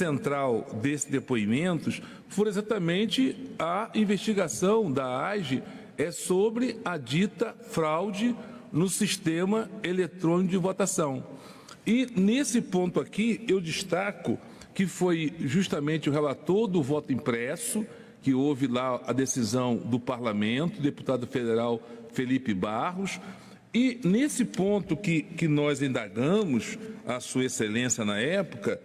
central desses depoimentos foi exatamente a investigação da AGE é sobre a dita fraude no sistema eletrônico de votação. E nesse ponto aqui eu destaco que foi justamente o relator do voto impresso, que houve lá a decisão do parlamento, deputado federal Felipe Barros, e nesse ponto que, que nós indagamos, a Sua Excelência na época,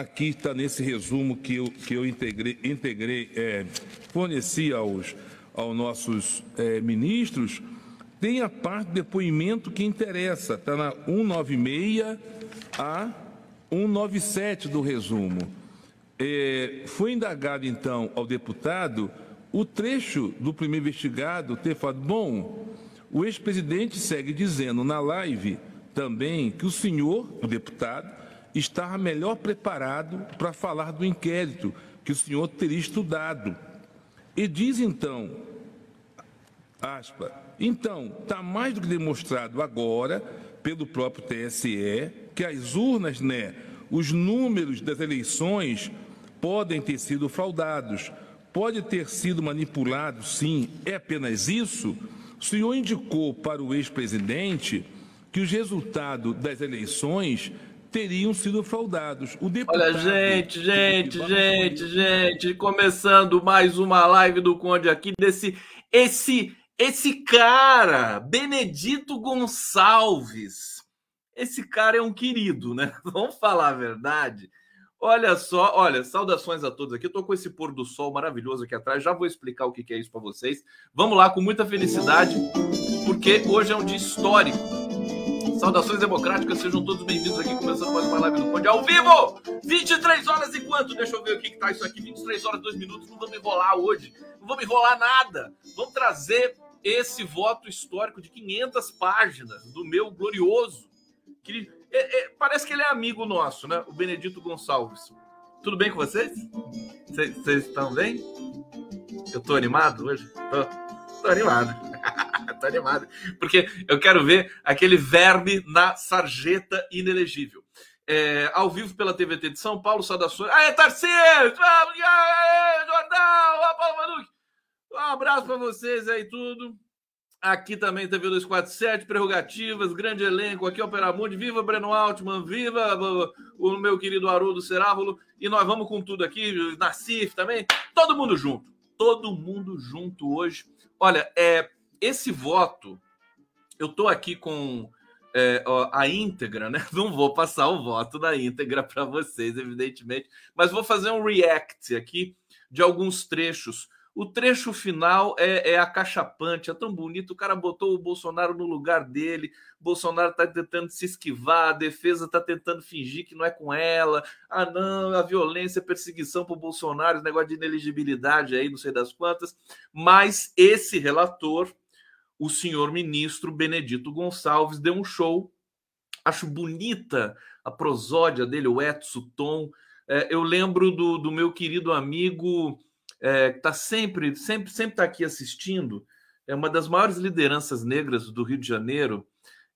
aqui está nesse resumo que eu, que eu integrei, integrei é, forneci aos, aos nossos é, ministros, tem a parte do depoimento que interessa, está na 196 a 197 do resumo. É, foi indagado, então, ao deputado o trecho do primeiro investigado ter falado: bom, o ex-presidente segue dizendo na live também que o senhor, o deputado, estava melhor preparado para falar do inquérito que o senhor teria estudado. E diz então, aspa, então, está mais do que demonstrado agora pelo próprio TSE que as urnas, né, os números das eleições podem ter sido fraudados, pode ter sido manipulado, sim, é apenas isso? O senhor indicou para o ex-presidente que os resultados das eleições teriam sido fraudados. O deputado... Olha, gente, gente, gente, gente, começando mais uma live do Conde aqui desse esse esse cara, Benedito Gonçalves. Esse cara é um querido, né? Vamos falar a verdade. Olha só, olha, saudações a todos aqui. Eu tô com esse pôr do sol maravilhoso aqui atrás. Já vou explicar o que é isso para vocês. Vamos lá, com muita felicidade, porque hoje é um dia histórico. Saudações democráticas, sejam todos bem-vindos aqui, começando mais uma live do Conde ao vivo! 23 horas e quanto? Deixa eu ver o que, que tá isso aqui. 23 horas, 2 minutos. Não vamos enrolar hoje. Não vamos enrolar nada. Vamos trazer esse voto histórico de 500 páginas do meu glorioso. Que é, é, parece que ele é amigo nosso, né? O Benedito Gonçalves. Tudo bem com vocês? Vocês estão bem? Eu tô animado hoje? Tô, tô animado. tô animado. Porque eu quero ver aquele verme na sarjeta inelegível. É, ao vivo pela TVT de São Paulo, saudações. Aê, Tarcísio! Aê, Jordão! Paulo Manuque! Um abraço para vocês aí, tudo. Aqui também TV 247, prerrogativas, grande elenco. Aqui é Operamundi. Viva Breno Altman, viva o meu querido Haroldo Cerávulo. E nós vamos com tudo aqui, Nassif também. Todo mundo junto. Todo mundo junto hoje. Olha, é, esse voto, eu tô aqui com é, ó, a íntegra, né? Não vou passar o voto da íntegra para vocês, evidentemente, mas vou fazer um react aqui de alguns trechos o trecho final é, é acachapante, é tão bonito. O cara botou o Bolsonaro no lugar dele. Bolsonaro está tentando se esquivar, a defesa está tentando fingir que não é com ela. Ah, não, a violência, a perseguição para o Bolsonaro, negócio de ineligibilidade aí, não sei das quantas. Mas esse relator, o senhor ministro Benedito Gonçalves, deu um show. Acho bonita a prosódia dele, o Edson Tom. É, eu lembro do, do meu querido amigo é, que está sempre, sempre, sempre está aqui assistindo, é uma das maiores lideranças negras do Rio de Janeiro,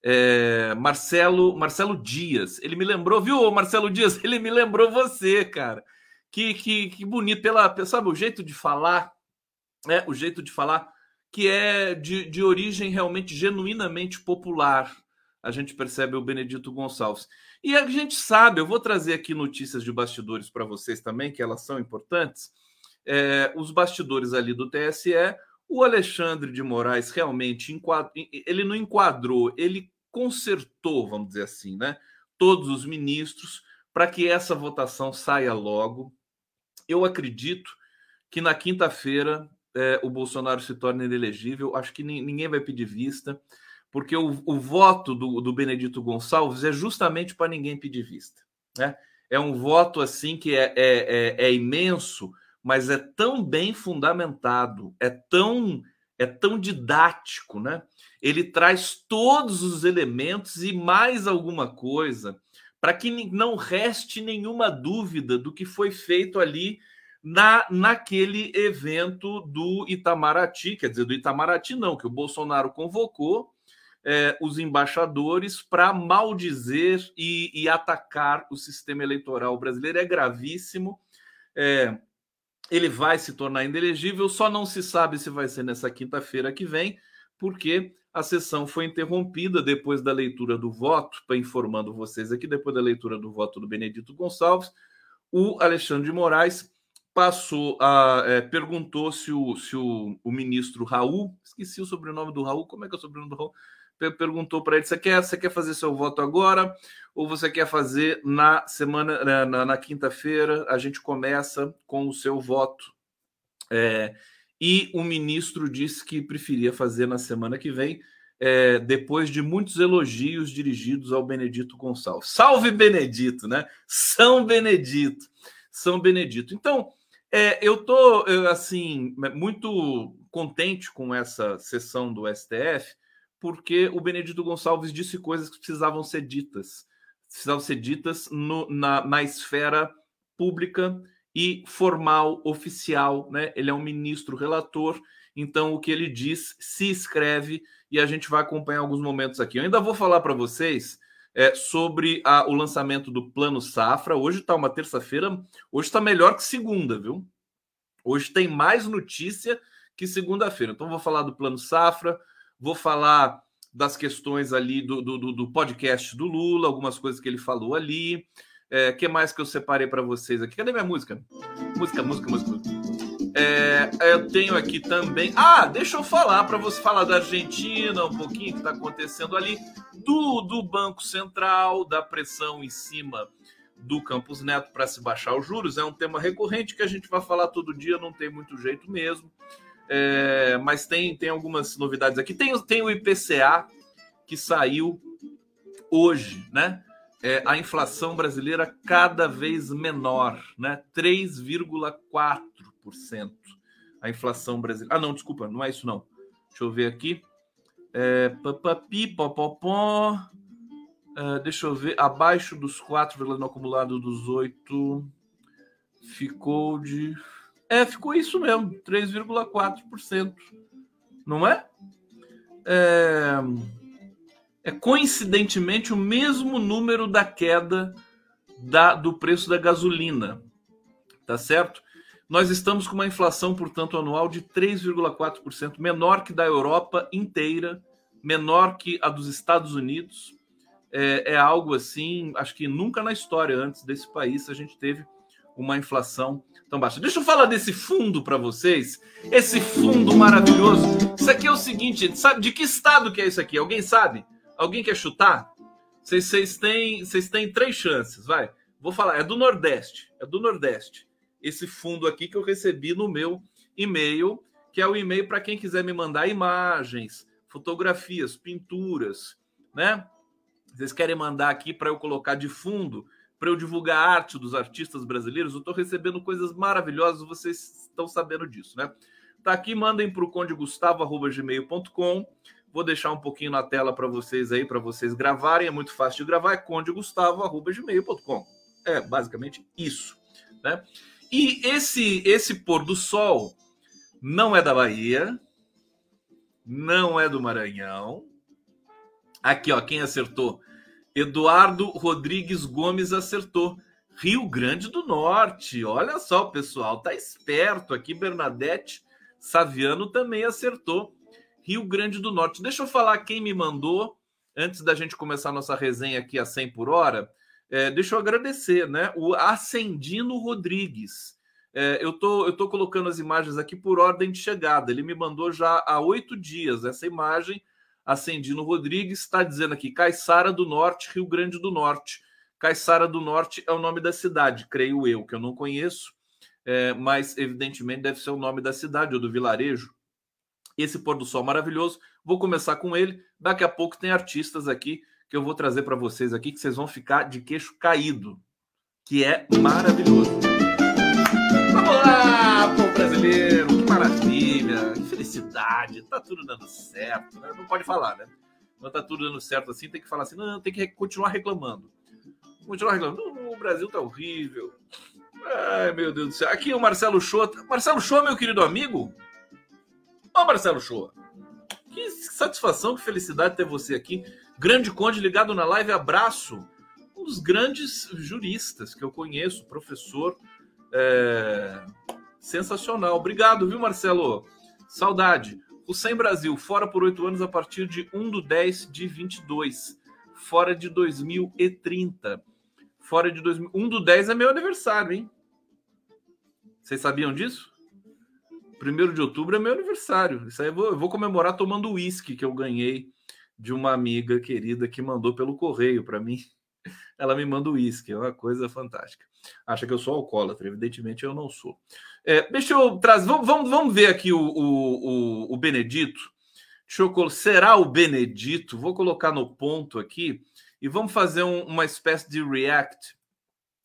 é, Marcelo Marcelo Dias. Ele me lembrou, viu, Marcelo Dias? Ele me lembrou você, cara. Que, que, que bonito, pela, sabe, o jeito de falar, é o jeito de falar que é de, de origem realmente genuinamente popular. A gente percebe o Benedito Gonçalves. E a gente sabe, eu vou trazer aqui notícias de bastidores para vocês também, que elas são importantes é, os bastidores ali do TSE, o Alexandre de Moraes realmente ele não enquadrou, ele consertou, vamos dizer assim, né? Todos os ministros para que essa votação saia logo. Eu acredito que na quinta-feira é, o Bolsonaro se torne inelegível. Acho que ninguém vai pedir vista, porque o, o voto do, do Benedito Gonçalves é justamente para ninguém pedir vista. Né? É um voto assim que é, é, é, é imenso mas é tão bem fundamentado, é tão é tão didático, né? Ele traz todos os elementos e mais alguma coisa para que não reste nenhuma dúvida do que foi feito ali na naquele evento do Itamaraty, quer dizer, do Itamaraty não, que o Bolsonaro convocou é, os embaixadores para maldizer e, e, atacar o sistema eleitoral brasileiro. É gravíssimo. É, ele vai se tornar inelegível, só não se sabe se vai ser nessa quinta-feira que vem, porque a sessão foi interrompida depois da leitura do voto, para informando vocês aqui, depois da leitura do voto do Benedito Gonçalves, o Alexandre de Moraes passou a é, perguntou se o, se o, o ministro Raul, esqueci o sobrenome do Raul, como é que é o sobrenome do Raul? Perguntou para ele: você quer, você quer fazer seu voto agora ou você quer fazer na semana, na, na, quinta-feira? A gente começa com o seu voto. É, e o ministro disse que preferia fazer na semana que vem, é, depois de muitos elogios dirigidos ao Benedito Gonçalves. Salve Benedito, né? São Benedito, São Benedito. Então, é, eu estou assim muito contente com essa sessão do STF, porque o Benedito Gonçalves disse coisas que precisavam ser ditas, precisavam ser ditas no, na, na esfera pública e formal, oficial, né? Ele é um ministro relator, então o que ele diz se escreve e a gente vai acompanhar alguns momentos aqui. Eu ainda vou falar para vocês é, sobre a, o lançamento do Plano Safra. Hoje está uma terça-feira, hoje está melhor que segunda, viu? Hoje tem mais notícia que segunda-feira. Então, vou falar do Plano Safra, vou falar das questões ali do, do, do podcast do Lula, algumas coisas que ele falou ali. É, que mais que eu separei para vocês aqui? Cadê minha música? Música, música, música. É, eu tenho aqui também. Ah, deixa eu falar para você falar da Argentina um pouquinho que está acontecendo ali, do, do Banco Central, da pressão em cima do Campos Neto para se baixar os juros. É um tema recorrente que a gente vai falar todo dia, não tem muito jeito mesmo. É, mas tem, tem algumas novidades aqui. Tem, tem o IPCA que saiu hoje, né? É, a inflação brasileira cada vez menor, né? 3,4%. A inflação brasileira. Ah, não, desculpa, não é isso não. Deixa eu ver aqui. É, papapi, popopó. É, deixa eu ver. Abaixo dos 4, no acumulado dos 8. Ficou de é, ficou isso mesmo, 3,4%. Não é? é? É coincidentemente o mesmo número da queda da, do preço da gasolina. Tá certo? Nós estamos com uma inflação, portanto, anual de 3,4%, menor que da Europa inteira, menor que a dos Estados Unidos. É, é, algo assim, acho que nunca na história antes desse país a gente teve uma inflação tão baixa. Deixa eu falar desse fundo para vocês. Esse fundo maravilhoso. Isso aqui é o seguinte, sabe de que estado que é isso aqui? Alguém sabe? Alguém quer chutar? Vocês, têm, vocês têm três chances, vai. Vou falar, é do Nordeste. É do Nordeste. Esse fundo aqui que eu recebi no meu e-mail, que é o e-mail para quem quiser me mandar imagens, fotografias, pinturas, né? Vocês querem mandar aqui para eu colocar de fundo para eu divulgar a arte dos artistas brasileiros, eu estou recebendo coisas maravilhosas, vocês estão sabendo disso, né? Tá aqui, mandem para o condegustavo.gmail.com. Vou deixar um pouquinho na tela para vocês aí, para vocês gravarem. É muito fácil de gravar, é condegustavo.gmail.com. É basicamente isso, né? E esse, esse pôr do sol não é da Bahia, não é do Maranhão. Aqui, ó, quem acertou Eduardo Rodrigues Gomes acertou. Rio Grande do Norte. Olha só, pessoal, tá esperto aqui. Bernadette Saviano também acertou. Rio Grande do Norte. Deixa eu falar quem me mandou antes da gente começar nossa resenha aqui a 100 por hora. É, deixa eu agradecer, né? O Ascendino Rodrigues. É, eu, tô, eu tô colocando as imagens aqui por ordem de chegada. Ele me mandou já há oito dias essa imagem Acendino Rodrigues está dizendo aqui, Caiçara do Norte, Rio Grande do Norte. Caiçara do Norte é o nome da cidade, creio eu, que eu não conheço, é, mas evidentemente deve ser o nome da cidade ou do vilarejo. Esse pôr do sol maravilhoso, vou começar com ele. Daqui a pouco tem artistas aqui que eu vou trazer para vocês aqui que vocês vão ficar de queixo caído, que é maravilhoso. Vamos lá, povo brasileiro, que maravilha! felicidade, tá tudo dando certo, né? Não pode falar, né? Não tá tudo dando certo assim, tem que falar assim, não, tem que continuar reclamando. Continuar reclamando. o Brasil tá horrível. Ai, meu Deus do céu. Aqui o Marcelo Shoa. Marcelo Shoa, meu querido amigo. Ô, Marcelo Shoa. Que satisfação, que felicidade ter você aqui. Grande Conde ligado na live, abraço. Um dos grandes juristas que eu conheço, professor. É... Sensacional. Obrigado, viu, Marcelo? Saudade. O Sem Brasil, fora por oito anos a partir de 1 do 10 de 22. Fora de 2030. Fora de 2000. 1 do 10 é meu aniversário, hein? Vocês sabiam disso? 1 de outubro é meu aniversário. Isso aí eu vou, eu vou comemorar tomando uísque que eu ganhei de uma amiga querida que mandou pelo correio para mim. Ela me manda uísque, é uma coisa fantástica. Acha que eu sou alcoólatra, evidentemente eu não sou. É, deixa eu trazer, vamos, vamos, vamos ver aqui o, o, o, o Benedito. Deixa será o Benedito? Vou colocar no ponto aqui e vamos fazer um, uma espécie de react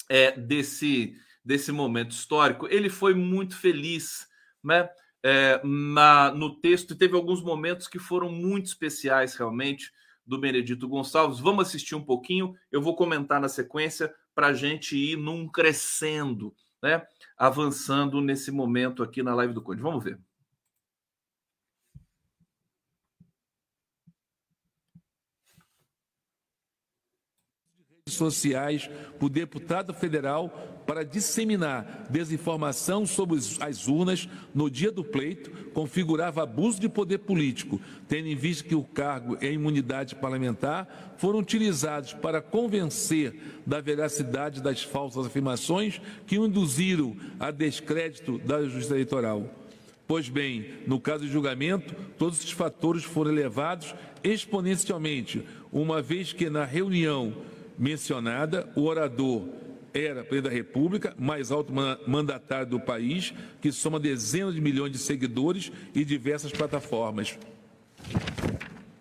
é, desse, desse momento histórico. Ele foi muito feliz né? É, na, no texto, e teve alguns momentos que foram muito especiais, realmente, do Benedito Gonçalves. Vamos assistir um pouquinho, eu vou comentar na sequência para a gente ir num crescendo, né? avançando nesse momento aqui na live do Conde. Vamos ver. sociais o deputado federal para disseminar desinformação sobre as urnas no dia do pleito configurava abuso de poder político, tendo em vista que o cargo e a imunidade parlamentar foram utilizados para convencer da veracidade das falsas afirmações que induziram a descrédito da justiça eleitoral. Pois bem, no caso de julgamento, todos esses fatores foram elevados exponencialmente, uma vez que na reunião mencionada, o orador era presidente da República, mais alto mandatário do país, que soma dezenas de milhões de seguidores e diversas plataformas.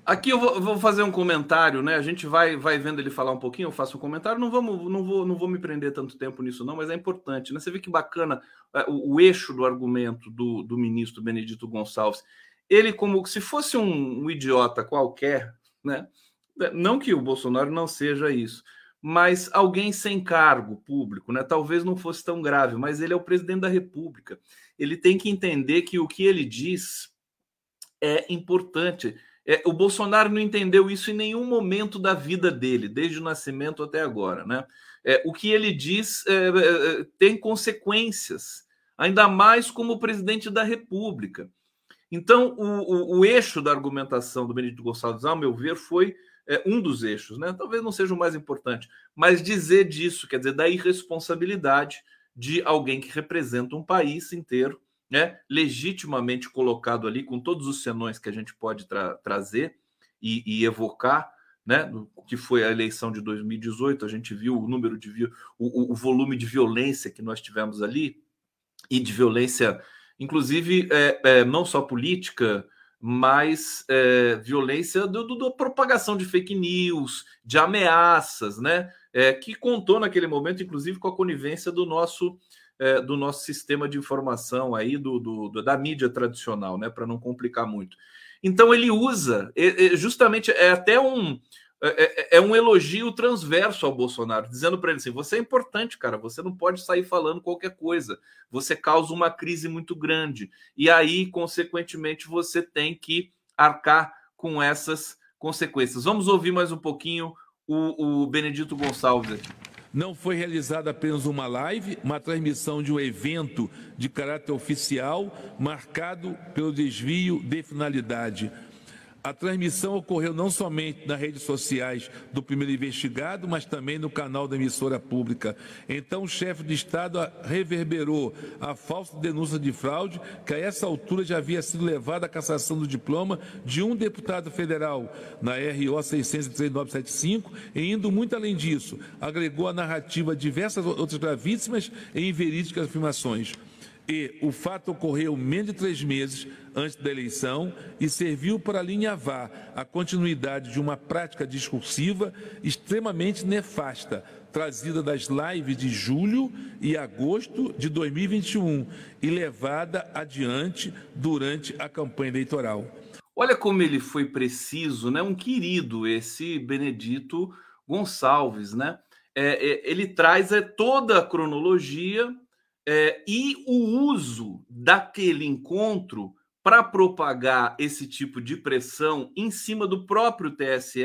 Aqui eu vou, vou, fazer um comentário, né? A gente vai, vai vendo ele falar um pouquinho, eu faço um comentário. Não, vamos, não, vou, não vou me prender tanto tempo nisso, não, mas é importante. Né? Você vê que bacana é, o, o eixo do argumento do, do ministro Benedito Gonçalves. Ele, como se fosse um, um idiota qualquer, né? Não que o Bolsonaro não seja isso, mas alguém sem cargo público, né? Talvez não fosse tão grave, mas ele é o presidente da República. Ele tem que entender que o que ele diz é importante. É, o Bolsonaro não entendeu isso em nenhum momento da vida dele, desde o nascimento até agora, né? É, o que ele diz é, é, é tem consequências, ainda mais como presidente da República. Então, o, o, o eixo da argumentação do Benedito Gonçalves, ao meu ver, foi é, um dos eixos, né? Talvez não seja o mais importante, mas dizer disso, quer dizer, da irresponsabilidade de alguém que representa um país inteiro, né? Legitimamente colocado ali, com todos os senões que a gente pode tra trazer e, e, evocar, né? Que foi a eleição de 2018, a gente viu o número de o, o volume de violência que nós tivemos ali e de violência, inclusive, é, é, não só política, mais é, violência do, da propagação de fake news, de ameaças, né? É, que contou naquele momento, inclusive, com a conivência do nosso é, do nosso sistema de informação aí do, do da mídia tradicional, né? Para não complicar muito. Então ele usa, justamente é até um é, é, é, um elogio transverso ao Bolsonaro, dizendo para ele assim: você é importante, cara, você não pode sair falando qualquer coisa, você causa uma crise muito grande, e aí, consequentemente, você tem que arcar com essas consequências. Vamos ouvir mais um pouquinho o, o Benedito Gonçalves aqui. Não foi realizada apenas uma live, uma transmissão de um evento de caráter oficial, marcado pelo desvio de finalidade a transmissão ocorreu não somente nas redes sociais do primeiro investigado, mas também no canal da emissora pública. Então, o chefe de Estado reverberou a falsa denúncia de fraude, que a essa altura já havia sido levada à cassação do diploma de um deputado federal, na RO 63975, e indo muito além disso, agregou à narrativa diversas outras gravíssimas e inverídicas afirmações. E o fato ocorreu menos de três meses antes da eleição e serviu para alinhavar a continuidade de uma prática discursiva extremamente nefasta, trazida das lives de julho e agosto de 2021 e levada adiante durante a campanha eleitoral. Olha como ele foi preciso, né? Um querido esse Benedito Gonçalves, né? É, é, ele traz é, toda a cronologia é, e o uso daquele encontro para propagar esse tipo de pressão em cima do próprio TSE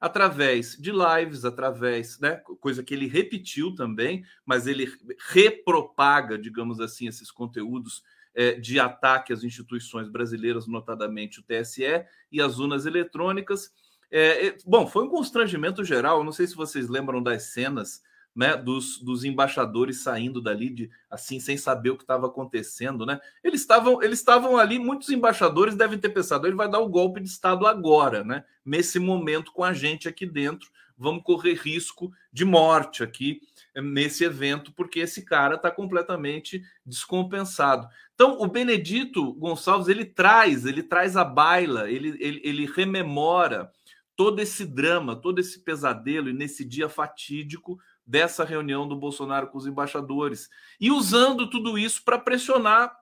através de lives, através, né, coisa que ele repetiu também, mas ele repropaga, digamos assim, esses conteúdos é, de ataque às instituições brasileiras, notadamente o TSE e as urnas eletrônicas. É, bom, foi um constrangimento geral. Não sei se vocês lembram das cenas né, dos, dos embaixadores saindo dali de, assim sem saber o que estava acontecendo, né? Eles estavam eles estavam ali, muitos embaixadores devem ter pensado, ele vai dar o golpe de estado agora, né? Nesse momento com a gente aqui dentro, vamos correr risco de morte aqui eh, nesse evento porque esse cara está completamente descompensado. Então, o Benedito Gonçalves ele traz, ele traz a baila, ele, ele, ele rememora todo esse drama, todo esse pesadelo e nesse dia fatídico dessa reunião do Bolsonaro com os embaixadores e usando tudo isso para pressionar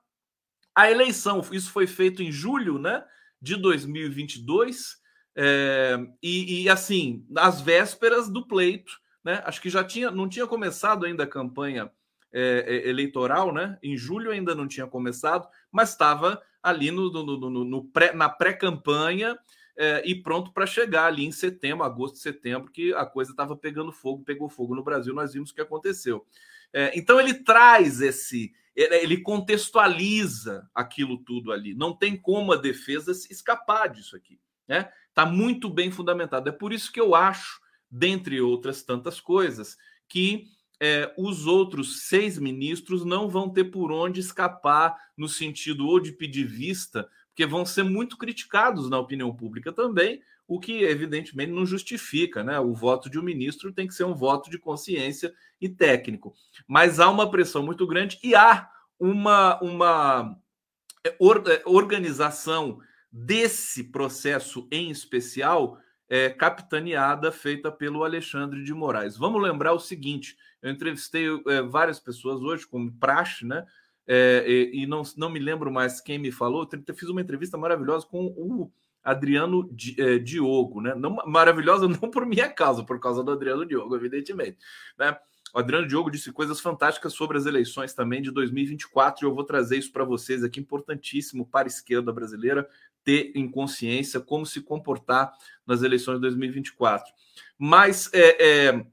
a eleição. Isso foi feito em julho, né, de 2022 é, e, e, assim nas vésperas do pleito, né? Acho que já tinha, não tinha começado ainda a campanha é eleitoral, né? Em julho ainda não tinha começado, mas estava ali no, no, no, no pré, na pré-campanha é, e pronto para chegar ali em setembro, agosto, setembro, que a coisa estava pegando fogo, pegou fogo no Brasil, nós vimos o que aconteceu. É, então ele traz esse, ele contextualiza aquilo tudo ali. Não tem como a defesa escapar disso aqui. Né? Está muito bem fundamentado. É por isso que eu acho, dentre outras tantas coisas, que é, os outros seis ministros não vão ter por onde escapar no sentido ou de pedir vista porque vão ser muito criticados na opinião pública também, o que evidentemente não justifica, né? O voto de um ministro tem que ser um voto de consciência e técnico. Mas há uma pressão muito grande e há uma, uma é, é, organização desse processo em especial é, capitaneada, feita pelo Alexandre de Moraes. Vamos lembrar o seguinte: eu entrevistei é, várias pessoas hoje, como praxe, né? É, e, e não, não me lembro mais quem me falou, eu fiz uma entrevista maravilhosa com o Adriano é, Diogo, né? Não, maravilhosa não por minha causa, por causa do Adriano Diogo, evidentemente. Né? O Adriano Diogo disse coisas fantásticas sobre as eleições também de 2024 e eu vou trazer isso para vocês aqui, importantíssimo para a esquerda brasileira ter em consciência como se comportar nas eleições de 2024. Mas é, é,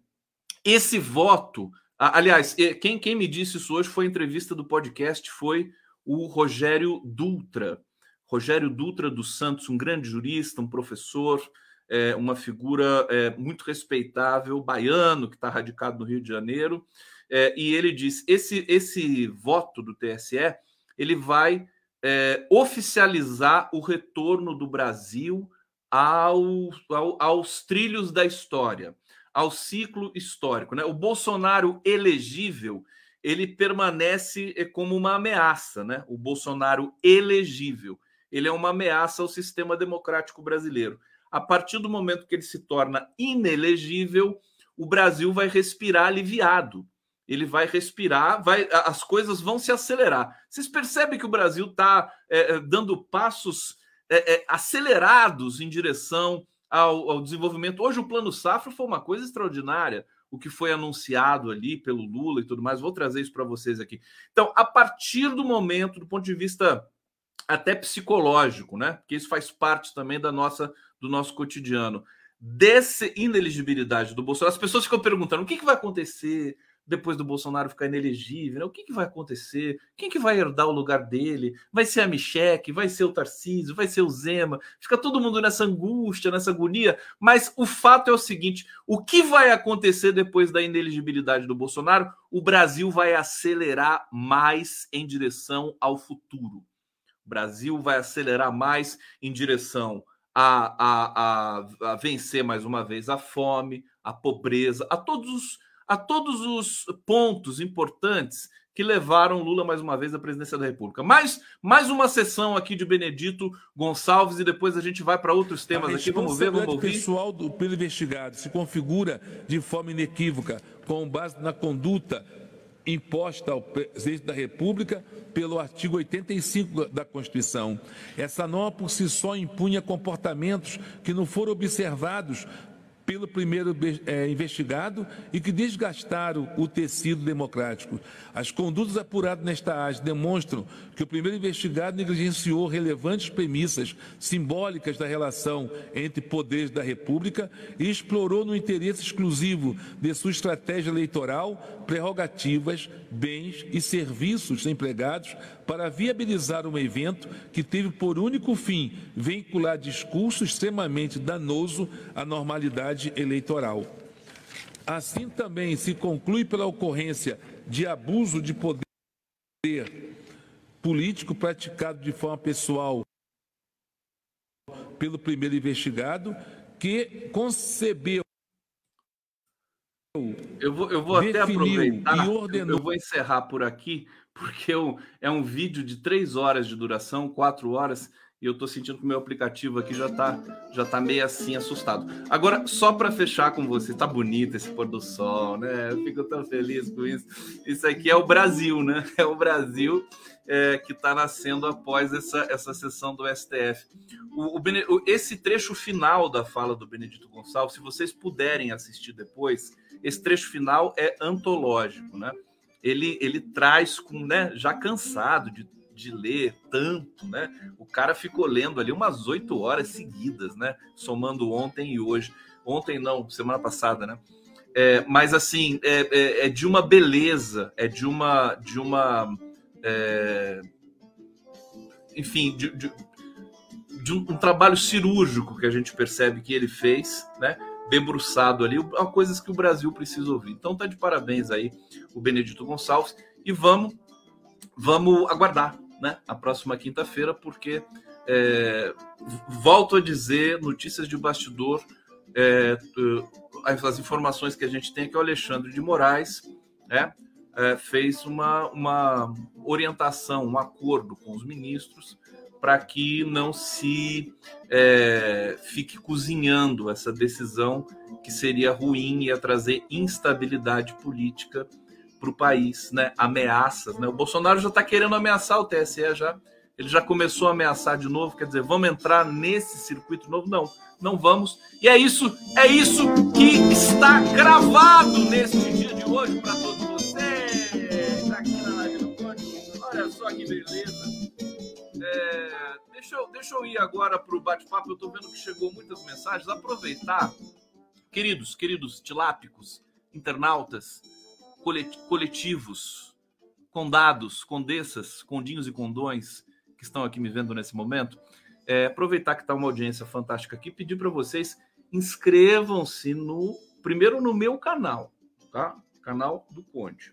esse voto Aliás, quem, quem me disse isso hoje foi a entrevista do podcast, foi o Rogério Dutra. Rogério Dutra dos Santos, um grande jurista, um professor, é, uma figura é, muito respeitável, baiano, que está radicado no Rio de Janeiro. É, e ele diz: esse, esse voto do TSE ele vai é, oficializar o retorno do Brasil ao, ao, aos trilhos da história ao ciclo histórico. Né? O Bolsonaro elegível ele permanece eh, como uma ameaça, né? O Bolsonaro elegível, ele é uma ameaça ao sistema democrático brasileiro. A partir do momento que ele se torna inelegível, o Brasil vai respirar aliviado. Ele vai respirar, vai, as coisas vão se acelerar. Vocês percebem que o Brasil está é, dando passos é, é, acelerados em direção ao, ao desenvolvimento. Hoje o Plano Safra foi uma coisa extraordinária o que foi anunciado ali pelo Lula e tudo mais. Vou trazer isso para vocês aqui. Então, a partir do momento, do ponto de vista até psicológico, né? Porque isso faz parte também da nossa do nosso cotidiano. Dessa ineligibilidade do Bolsonaro, as pessoas ficam perguntando o que, que vai acontecer depois do Bolsonaro ficar inelegível, né? o que, que vai acontecer? Quem que vai herdar o lugar dele? Vai ser a Micheque? Vai ser o Tarcísio? Vai ser o Zema? Fica todo mundo nessa angústia, nessa agonia. Mas o fato é o seguinte: o que vai acontecer depois da ineligibilidade do Bolsonaro? O Brasil vai acelerar mais em direção ao futuro. O Brasil vai acelerar mais em direção a, a, a, a vencer mais uma vez a fome, a pobreza, a todos os a todos os pontos importantes que levaram Lula mais uma vez à presidência da República. Mais, mais uma sessão aqui de Benedito Gonçalves e depois a gente vai para outros temas aqui. Vamos ver, vamos ouvir. O pessoal do pelo investigado se configura de forma inequívoca com base na conduta imposta ao presidente da República pelo artigo 85 da Constituição. Essa norma por si só impunha comportamentos que não foram observados pelo primeiro é, investigado e que desgastaram o tecido democrático. As condutas apuradas nesta AGE demonstram que o primeiro investigado negligenciou relevantes premissas simbólicas da relação entre poderes da República e explorou no interesse exclusivo de sua estratégia eleitoral prerrogativas, bens e serviços empregados para viabilizar um evento que teve por único fim vincular discurso extremamente danoso à normalidade eleitoral. Assim também se conclui pela ocorrência de abuso de poder político praticado de forma pessoal pelo primeiro investigado, que concebeu eu vou, eu vou até aproveitar. E ordenou... Eu vou encerrar por aqui, porque eu, é um vídeo de três horas de duração, quatro horas, e eu estou sentindo que o meu aplicativo aqui já está já tá meio assim assustado. Agora, só para fechar com você, tá bonito esse pôr do sol, né? Eu fico tão feliz com isso. Isso aqui é o Brasil, né? É o Brasil é, que está nascendo após essa, essa sessão do STF. O, o, esse trecho final da fala do Benedito Gonçalves, se vocês puderem assistir depois, esse trecho final é antológico, né? Ele, ele traz com, né, já cansado de, de ler tanto, né? O cara ficou lendo ali umas oito horas seguidas, né? Somando ontem e hoje. Ontem não, semana passada, né? É, mas assim, é, é, é, de uma beleza, é de uma, de uma, é, enfim, de, de, de um, um, trabalho cirúrgico que a gente percebe que ele fez, né? debruçado ali, coisas que o Brasil precisa ouvir. Então tá de parabéns aí o Benedito Gonçalves e vamos vamos aguardar, né? A próxima quinta-feira, porque é, volto a dizer notícias de bastidor, é, as informações que a gente tem é que o Alexandre de Moraes, né? É, fez uma, uma orientação, um acordo com os ministros para que não se é, fique cozinhando essa decisão que seria ruim e ia trazer instabilidade política para o país, né? Ameaças, né? O Bolsonaro já está querendo ameaçar o TSE já. Ele já começou a ameaçar de novo, quer dizer, vamos entrar nesse circuito novo? Não, não vamos. E é isso, é isso que está gravado neste dia de hoje para todos vocês. Está aqui na live do Olha só que beleza. É, deixa, eu, deixa eu ir agora para o bate-papo. Eu estou vendo que chegou muitas mensagens. Aproveitar, queridos, queridos tilápicos, internautas, coletivos, condados, condessas, condinhos e condões que estão aqui me vendo nesse momento. É, aproveitar que está uma audiência fantástica aqui, pedir para vocês inscrevam-se no primeiro no meu canal, tá? Canal do Conde.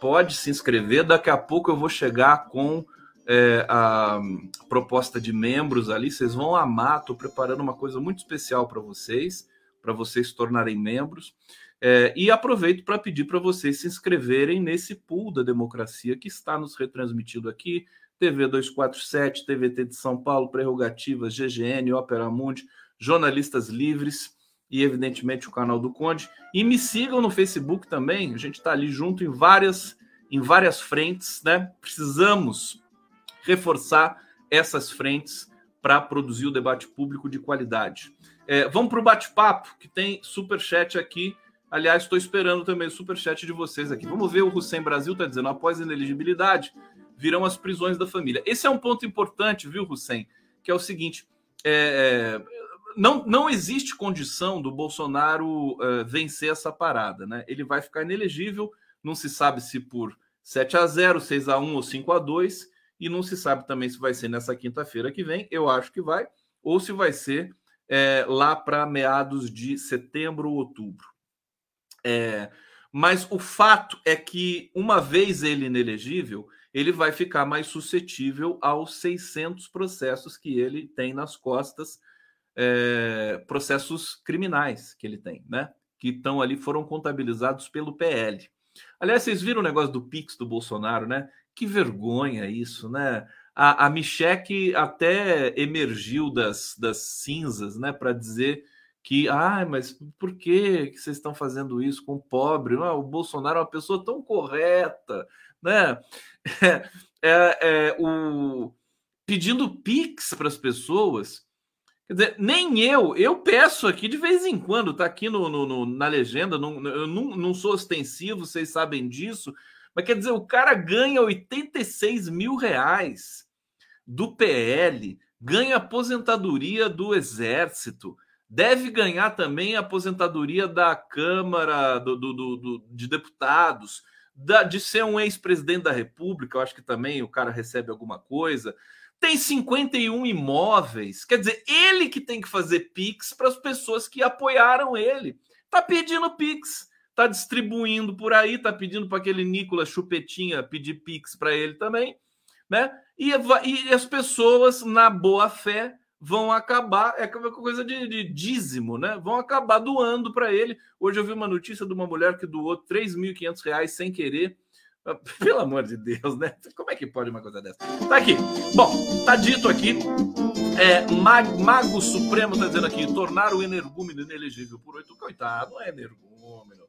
Pode se inscrever. Daqui a pouco eu vou chegar com é, a proposta de membros ali, vocês vão amar. Estou preparando uma coisa muito especial para vocês, para vocês se tornarem membros. É, e aproveito para pedir para vocês se inscreverem nesse pool da democracia que está nos retransmitido aqui. TV 247, TVT de São Paulo, Prerrogativas, GGN, Opera Mundi, Jornalistas Livres e, evidentemente, o canal do Conde. E me sigam no Facebook também, a gente está ali junto em várias, em várias frentes, né? Precisamos reforçar essas frentes para produzir o debate público de qualidade. É, vamos para o bate-papo, que tem super chat aqui. Aliás, estou esperando também o super chat de vocês aqui. Vamos ver o Hussein Brasil está dizendo: após ineligibilidade, virão as prisões da família. Esse é um ponto importante, viu, Hussein? Que é o seguinte: é, não, não existe condição do Bolsonaro é, vencer essa parada, né? Ele vai ficar inelegível, não se sabe se por 7 a 0 6 a 1 ou 5 a 2 e não se sabe também se vai ser nessa quinta-feira que vem, eu acho que vai, ou se vai ser é, lá para meados de setembro ou outubro. É, mas o fato é que, uma vez ele inelegível, ele vai ficar mais suscetível aos 600 processos que ele tem nas costas, é, processos criminais que ele tem, né? Que estão ali, foram contabilizados pelo PL. Aliás, vocês viram o negócio do Pix do Bolsonaro, né? Que vergonha isso, né? A, a Micheque até emergiu das, das cinzas, né, para dizer que, ah, mas por que, vocês estão fazendo isso com o pobre? Ah, o Bolsonaro é uma pessoa tão correta, né? É, é, é o, pedindo Pix para as pessoas. Quer dizer, nem eu, eu peço aqui de vez em quando, tá aqui no, no, no na legenda, não, eu não, não sou ostensivo, vocês sabem disso, mas quer dizer, o cara ganha 86 mil reais do PL, ganha aposentadoria do Exército, deve ganhar também a aposentadoria da Câmara do, do, do, de Deputados, da, de ser um ex-presidente da República, eu acho que também o cara recebe alguma coisa tem 51 imóveis. Quer dizer, ele que tem que fazer Pix para as pessoas que apoiaram ele. Tá pedindo Pix, tá distribuindo por aí, tá pedindo para aquele Nicolas Chupetinha pedir Pix para ele também, né? E, e, as pessoas, na boa fé, vão acabar, é coisa de, de dízimo, né? Vão acabar doando para ele. Hoje eu vi uma notícia de uma mulher que doou 3.500 reais sem querer Pelo amor de Deus, né? Como é que pode uma coisa dessa? Tá aqui. Bom, tá dito aqui. É, Mag, Mago Supremo tá dizendo aqui: tornar o energúmeno inelegível por oito. Coitado, não é energúmeno.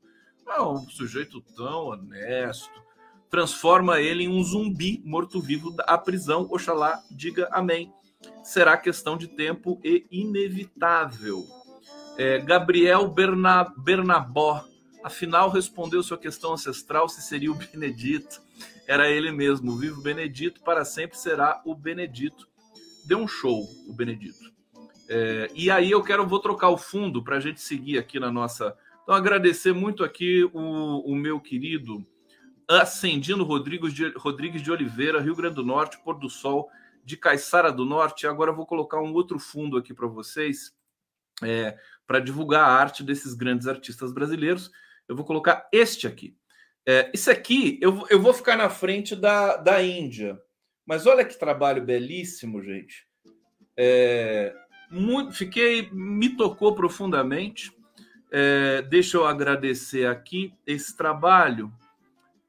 É um sujeito tão honesto. Transforma ele em um zumbi morto-vivo da prisão. Oxalá diga amém. Será questão de tempo e inevitável. É, Gabriel Berna, Bernabó Afinal, respondeu sua questão ancestral se seria o Benedito. Era ele mesmo, vivo Benedito, para sempre será o Benedito. Deu um show o Benedito. É, e aí eu quero, vou trocar o fundo para a gente seguir aqui na nossa. Então, agradecer muito aqui o, o meu querido Ascendino Rodrigues de, Rodrigues de Oliveira, Rio Grande do Norte, Pôr do Sol, de Caiçara do Norte. Agora vou colocar um outro fundo aqui para vocês, é, para divulgar a arte desses grandes artistas brasileiros eu vou colocar este aqui. É, esse aqui, eu, eu vou ficar na frente da, da Índia. Mas olha que trabalho belíssimo, gente. É, muito, fiquei, me tocou profundamente. É, deixa eu agradecer aqui. Esse trabalho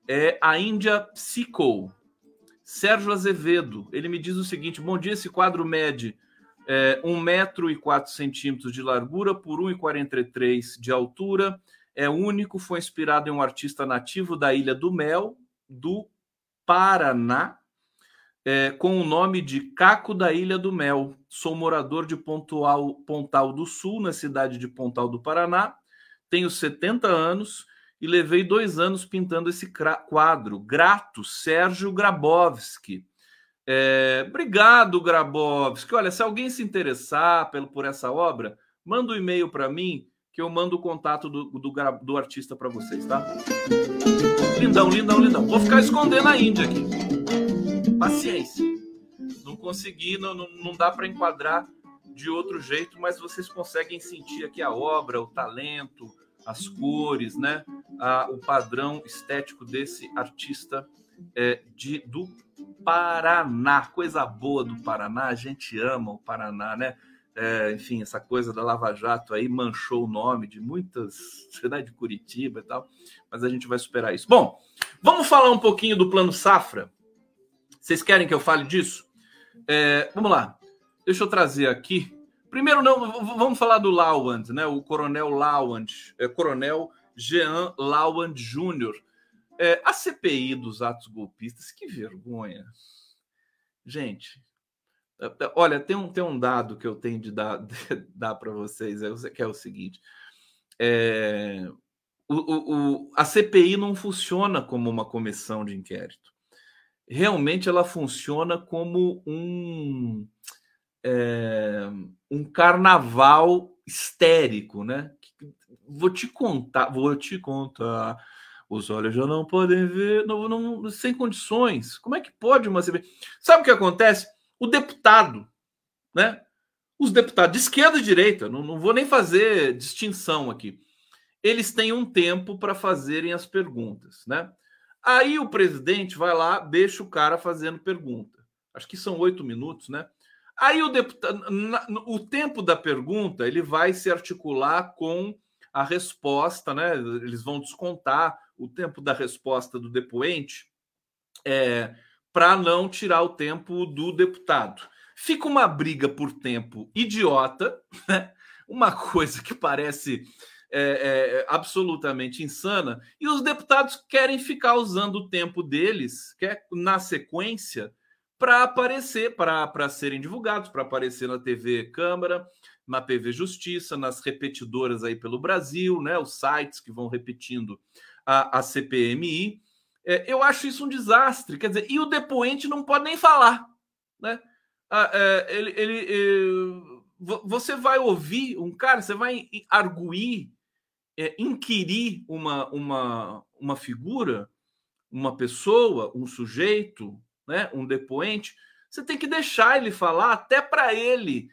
é a Índia Psycho. Sérgio Azevedo. Ele me diz o seguinte: bom dia, esse quadro mede é, 1 metro e 4 centímetros de largura por 1,43 de altura é único, foi inspirado em um artista nativo da Ilha do Mel, do Paraná, é, com o nome de Caco da Ilha do Mel. Sou morador de Pontal do Sul, na cidade de Pontal do Paraná. Tenho 70 anos e levei dois anos pintando esse quadro. Grato, Sérgio Grabowski. É, obrigado, Grabowski. Olha, se alguém se interessar pelo, por essa obra, manda um e-mail para mim que eu mando o contato do, do, do artista para vocês, tá? Lindão, lindão, lindão. Vou ficar escondendo a Índia aqui. Paciência. Não consegui, não, não, não dá para enquadrar de outro jeito, mas vocês conseguem sentir aqui a obra, o talento, as cores, né? A, o padrão estético desse artista é, de, do Paraná. Coisa boa do Paraná, a gente ama o Paraná, né? é, enfim, essa coisa da Lava Jato aí manchou o nome de muitas cidades de Curitiba e tal, mas a gente vai superar isso. Bom, vamos falar um pouquinho do plano Safra. Vocês querem que eu fale disso? É, vamos lá. Deixa eu trazer aqui. Primeiro, não, vamos falar do Lawand, né? O Coronel Lawand, é, Coronel Jean Lawand Júnior. É, a CPI dos atos golpistas, que vergonha. Gente, Olha, tem um, tem um dado que eu tenho de dar, dar para vocês, é, que é o seguinte: é, o, o, a CPI não funciona como uma comissão de inquérito. Realmente ela funciona como um, é, um carnaval histérico, né? Vou te contar, vou te contar. Os olhos já não podem ver, não, não, sem condições. Como é que pode uma CPI? Sabe o que acontece? o deputado, né? Os deputados de esquerda e direita, não, não vou nem fazer distinção aqui. Eles têm um tempo para fazerem as perguntas, né? Aí o presidente vai lá, deixa o cara fazendo pergunta. Acho que são oito minutos, né? Aí o deputado, o tempo da pergunta, ele vai se articular com a resposta, né? Eles vão descontar o tempo da resposta do depoente. É, para não tirar o tempo do deputado. Fica uma briga por tempo idiota, né? uma coisa que parece é, é, absolutamente insana, e os deputados querem ficar usando o tempo deles, que é na sequência, para aparecer, para serem divulgados, para aparecer na TV Câmara, na TV Justiça, nas repetidoras aí pelo Brasil, né? Os sites que vão repetindo a, a CPMI. É, eu acho isso um desastre. Quer dizer, e o depoente não pode nem falar, né? Ah, é, ele, ele, ele, você vai ouvir um cara, você vai arguir, é, inquirir uma, uma, uma figura, uma pessoa, um sujeito, né, um depoente, você tem que deixar ele falar até para ele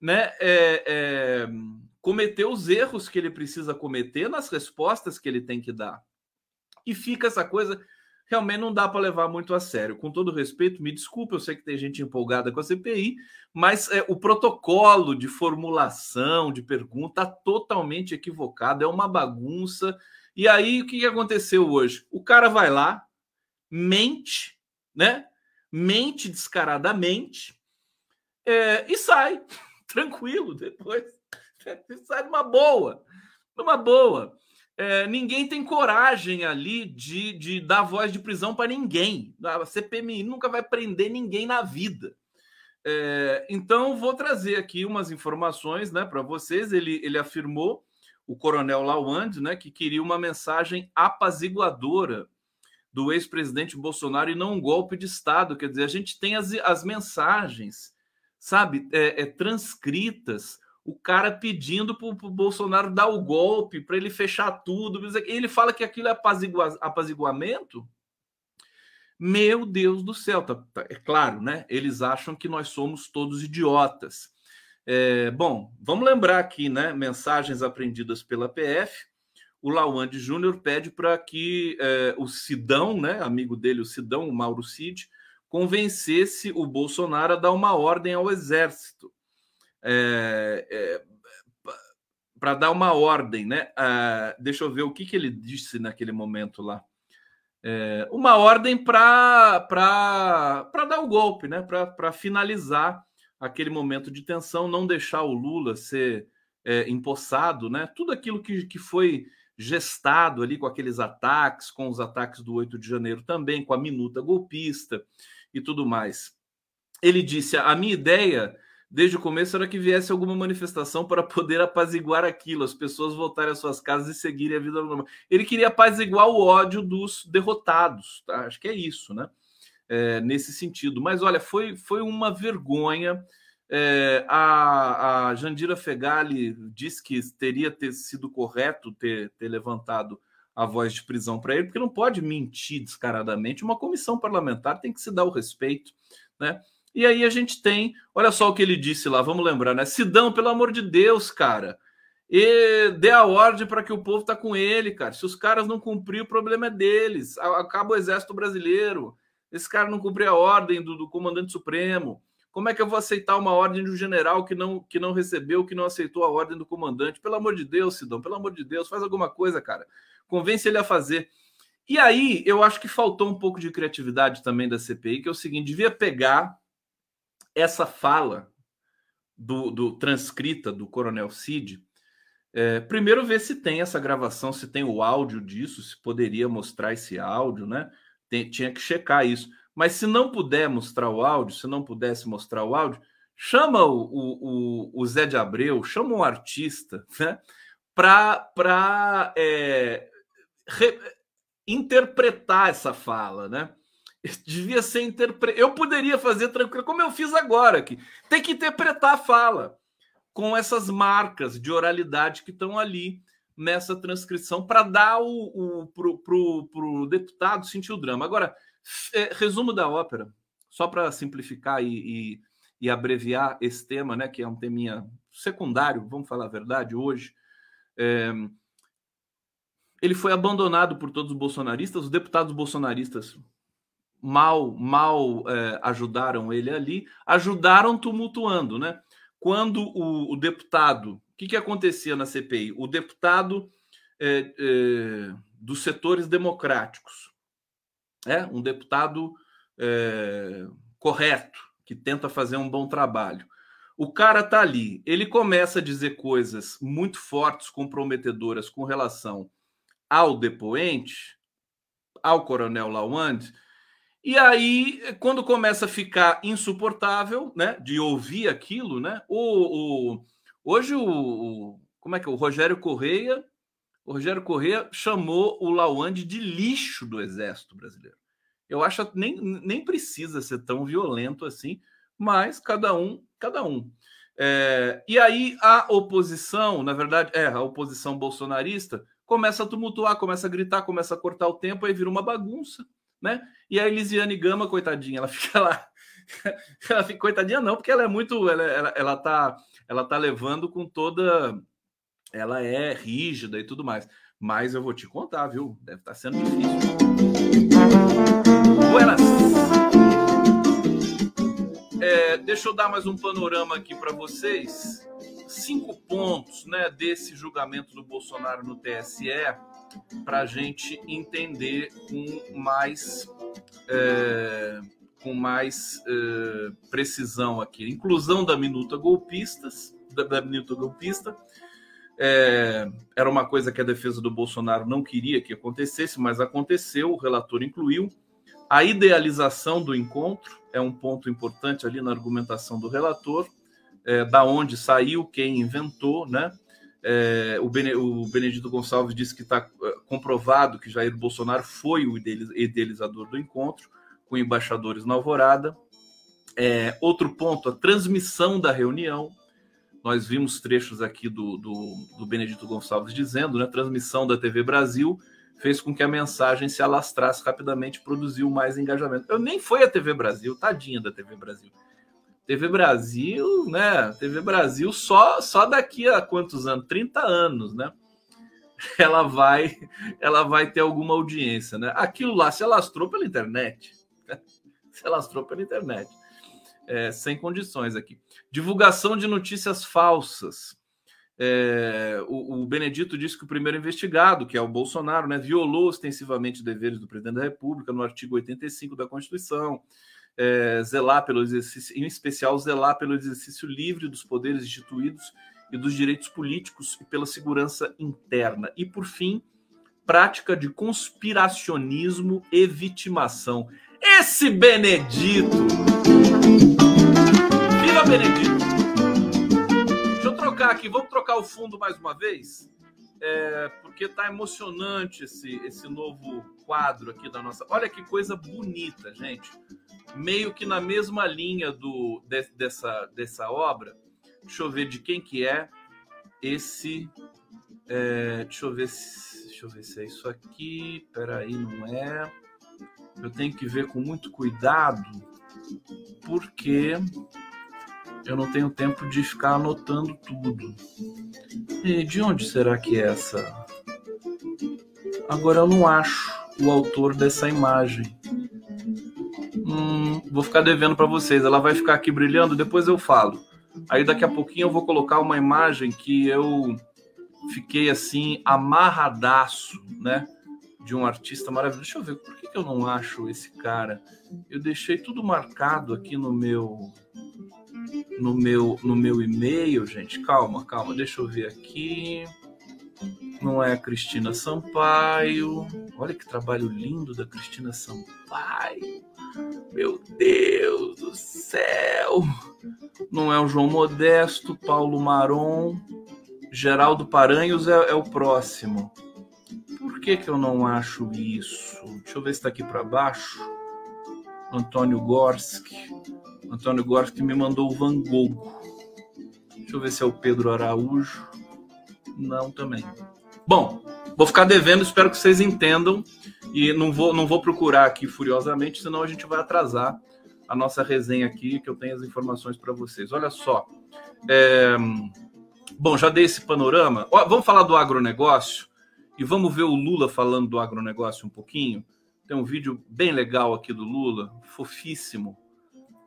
né, é, é, cometer os erros que ele precisa cometer nas respostas que ele tem que dar. E fica essa coisa realmente não dá para levar muito a sério. Com todo respeito, me desculpe, eu sei que tem gente empolgada com a CPI, mas é, o protocolo de formulação de pergunta tá totalmente equivocado, é uma bagunça. E aí, o que aconteceu hoje? O cara vai lá, mente, né? Mente descaradamente é, e sai tranquilo depois. sai numa boa, numa boa é, ninguém tem coragem ali de, de dar voz de prisão para ninguém. A CPMI nunca vai prender ninguém na vida. É, então, vou trazer aqui umas informações né, para vocês. Ele, ele afirmou, o coronel Lawand, né, que queria uma mensagem apaziguadora do ex-presidente Bolsonaro e não um golpe de Estado. Quer dizer, a gente tem as, as mensagens, sabe, é, é transcritas o cara pedindo para o Bolsonaro dar o golpe, para ele fechar tudo. Ele fala que aquilo é apazigua, apaziguamento. Meu Deus do céu, tá, tá, é claro, né? Eles acham que nós somos todos idiotas. É, bom, vamos lembrar aqui, né? Mensagens aprendidas pela PF. O Lawande Júnior pede para que é, o Sidão, né? Amigo dele, o Sidão, o Mauro Cid, convencesse o Bolsonaro a dar uma ordem ao exército é, é, para dar uma ordem, né? Ah, deixa eu ver o que, que ele disse naquele momento lá. É, uma ordem para dar o golpe, né? Para finalizar aquele momento de tensão, não deixar o Lula ser é, empossado, né? Tudo aquilo que, que foi gestado ali com aqueles ataques, com os ataques do 8 de janeiro também, com a minuta golpista e tudo mais. Ele disse: a minha ideia desde o começo era que viesse alguma manifestação para poder apaziguar aquilo, as pessoas voltarem às suas casas e seguirem a vida normal. Ele queria apaziguar o ódio dos derrotados, tá? acho que é isso, né? É, nesse sentido. Mas olha, foi, foi uma vergonha. É, a, a Jandira Fegali disse que teria ter sido correto ter, ter levantado a voz de prisão para ele, porque não pode mentir descaradamente. Uma comissão parlamentar tem que se dar o respeito, né? E aí a gente tem, olha só o que ele disse lá, vamos lembrar, né? Sidão, pelo amor de Deus, cara, e dê a ordem para que o povo tá com ele, cara. Se os caras não cumprir, o problema é deles. Acaba o exército brasileiro. Esse cara não cumprir a ordem do, do, comandante supremo. Como é que eu vou aceitar uma ordem de um general que não, que não recebeu, que não aceitou a ordem do comandante? Pelo amor de Deus, Sidão, pelo amor de Deus, faz alguma coisa, cara. Convence ele a fazer. E aí, eu acho que faltou um pouco de criatividade também da CPI, que é o seguinte: devia pegar essa fala do, do transcrita do Coronel Cid, é, primeiro ver se tem essa gravação, se tem o áudio disso, se poderia mostrar esse áudio, né? Tem, tinha que checar isso. Mas se não puder mostrar o áudio, se não pudesse mostrar o áudio, chama o, o, o Zé de Abreu, chama um artista, né? Para é, interpretar essa fala, né? devia ser. Eu poderia fazer tranquilo, como eu fiz agora aqui. Tem que interpretar a fala com essas marcas de oralidade que estão ali nessa transcrição para dar o, o pro, pro, pro, deputado sentir o drama. Agora, é, resumo da ópera, só para simplificar e, e, e, abreviar esse tema, né, que é um teminha secundário, vamos falar a verdade, hoje. É, ele foi abandonado por todos os bolsonaristas, os deputados bolsonaristas mal mal é, ajudaram ele ali, ajudaram tumultuando, né? Quando o, o deputado, o que, que acontecia na CPI? O deputado é, é, dos setores democráticos, é um deputado é, correto que tenta fazer um bom trabalho. O cara tá ali, ele começa a dizer coisas muito fortes, comprometedoras com relação ao depoente, ao coronel Lawande, E aí, quando começa a ficar insuportável, né, de ouvir aquilo, né, o, o hoje o, o, como é que é, o Rogério Correia, o Rogério Correia chamou o Lawande de lixo do Exército Brasileiro. Eu acho que nem, nem precisa ser tão violento assim, mas cada um, cada um. É, e aí a oposição, na verdade, é a oposição bolsonarista, começa a tumultuar, começa a gritar, começa a cortar o tempo, aí vira uma bagunça, né? E a Elisiane Gama, coitadinha, ela fica lá, ela fica coitadinha não, porque ela é muito, ela, ela, ela tá, ela tá levando com toda, ela é rígida e tudo mais. Mas eu vou te contar, viu? Deve estar tá sendo difícil. Buenas. É, deixa eu dar mais um panorama aqui para vocês. Cinco pontos né, desse julgamento do Bolsonaro no TSE para a gente entender com mais, é, com mais é, precisão aqui. Inclusão da minuta golpistas, da, da minuta golpista. É, era uma coisa que a defesa do Bolsonaro não queria que acontecesse, mas aconteceu, o relator incluiu. A idealização do encontro é um ponto importante ali na argumentação do relator, é, da onde saiu, quem inventou, né? É, o, Bene, o, Benedito Gonçalves disse que está é, comprovado que Jair Bolsonaro foi o idealizador do encontro com embaixadores na Alvorada. É, outro ponto, a transmissão da reunião. Nós vimos trechos aqui do, do, do Benedito Gonçalves dizendo, né? Transmissão da TV Brasil fez com que a mensagem se alastrasse rapidamente, produziu mais engajamento. Eu nem foi a TV Brasil, tadinha da TV Brasil. TV Brasil, né? TV Brasil só só daqui a quantos anos? 30 anos, né? Ela vai ela vai ter alguma audiência, né? Aquilo lá se alastrou pela internet. Se alastrou pela internet. É, sem condições aqui. Divulgação de notícias falsas. É, o, o, Benedito disse que o primeiro investigado, que é o Bolsonaro, né, violou ostensivamente deveres do presidente da República no artigo 85 da Constituição, é, zelar pelo exercício, em especial zelar pelo exercício livre dos poderes instituídos e dos direitos políticos e pela segurança interna. E, por fim, prática de conspiracionismo e vitimação. Esse Benedito! Benedito! trocar aqui, vamos trocar o fundo mais uma vez? É, porque tá emocionante esse, esse novo quadro aqui da nossa. Olha que coisa bonita, gente. Meio que na mesma linha do de, dessa, dessa obra. Deixa eu ver de quem que é esse. É, deixa eu ver se, deixa eu ver se é isso aqui. Peraí, não é. Eu tenho que ver com muito cuidado, porque eu não tenho tempo de ficar anotando tudo. E de onde será que é essa? Agora eu não acho o autor dessa imagem. Hum, vou ficar devendo para vocês. Ela vai ficar aqui brilhando, depois eu falo. Aí daqui a pouquinho eu vou colocar uma imagem que eu fiquei assim amarradaço, né? De um artista maravilhoso. Deixa eu ver, por que, que eu não acho esse cara? Eu deixei tudo marcado aqui no meu no meu no meu e-mail, gente. Calma, calma, deixa eu ver aqui. Não é a Cristina Sampaio. Olha que trabalho lindo da Cristina Sampaio. Meu Deus do céu. Não é o João Modesto, Paulo Maron, Geraldo Paranhos é, é o próximo. Por que, que eu não acho isso? Deixa eu ver se está aqui para baixo. Antônio Gorski. Antônio Gorski me mandou o Van Gogh. Deixa eu ver se é o Pedro Araújo. Não, também. Bom, vou ficar devendo, espero que vocês entendam. E não vou, não vou procurar aqui furiosamente, senão a gente vai atrasar a nossa resenha aqui, que eu tenho as informações para vocês. Olha só. É... Bom, já dei esse panorama. Ó, vamos falar do agronegócio e vamos ver o Lula falando do agronegócio um pouquinho. Tem um vídeo bem legal aqui do Lula, fofíssimo.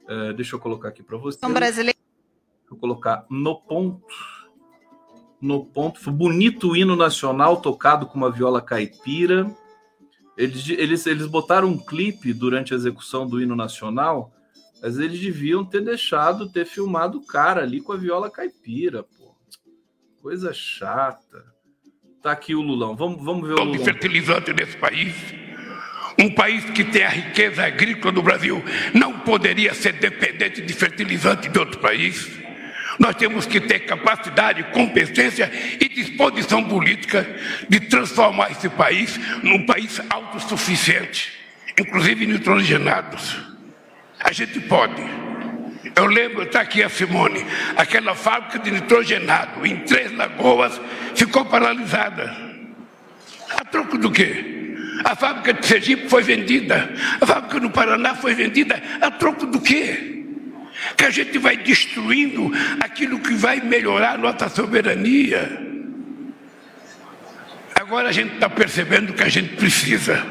É, deixa eu colocar aqui para você. Brasileiro. Vou colocar no ponto. No ponto. Foi bonito o hino nacional tocado com uma viola caipira. Eles, eles, eles botaram um clipe durante a execução do hino nacional, mas eles deviam ter deixado, ter filmado o cara ali com a viola caipira, pô. Coisa chata. Tá aqui o Lulão. Vamos, vamos ver o Lulão. fertilizante nesse país Um país que tem a riqueza agrícola do Brasil não poderia ser dependente de fertilizante de outro país. Nós temos que ter capacidade, competência e disposição política de transformar esse país num país autossuficiente, inclusive nitrogenados. A gente pode. Eu lembro, está aqui a Simone, aquela fábrica de nitrogenado em Três Lagoas ficou paralisada. A troco do quê? A fábrica de Sergipe foi vendida, a fábrica no Paraná foi vendida. A troco do quê? Que a gente vai destruindo aquilo que vai melhorar a nossa soberania. Agora a gente está percebendo que a gente precisa.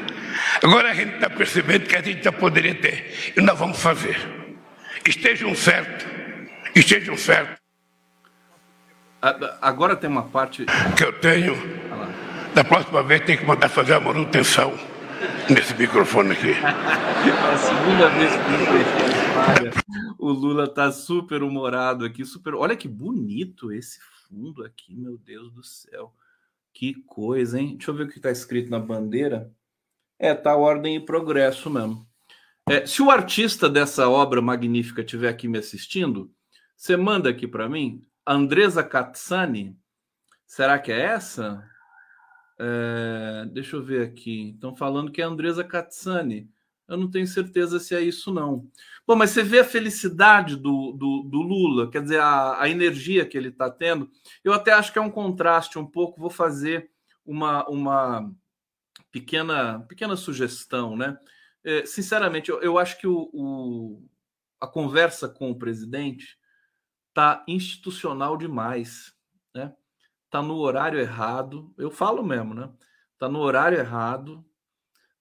Agora a gente está percebendo que a gente já poderia ter. E nós vamos fazer. Estejam certos. Estejam certos. Agora tem uma parte. Que eu tenho. Da próxima vez tem que mandar fazer a manutenção nesse microfone aqui. A segunda vez que o Lula está super humorado aqui, super. Olha que bonito esse fundo aqui, meu Deus do céu. Que coisa, hein? Deixa eu ver o que está escrito na bandeira. É, tá ordem e progresso mesmo. É, se o artista dessa obra magnífica estiver aqui me assistindo, você manda aqui para mim, Andresa Katsani. Será que é essa? É, deixa eu ver aqui. Estão falando que é Andresa Katsani. Eu não tenho certeza se é isso, não. Bom, mas você vê a felicidade do, do, do Lula, quer dizer, a, a energia que ele está tendo. Eu até acho que é um contraste um pouco. Vou fazer uma, uma pequena, pequena sugestão, né? É, sinceramente, eu, eu, acho que o, o, a conversa com o presidente está institucional demais? Está no horário errado. Eu falo mesmo, né? Está no horário errado,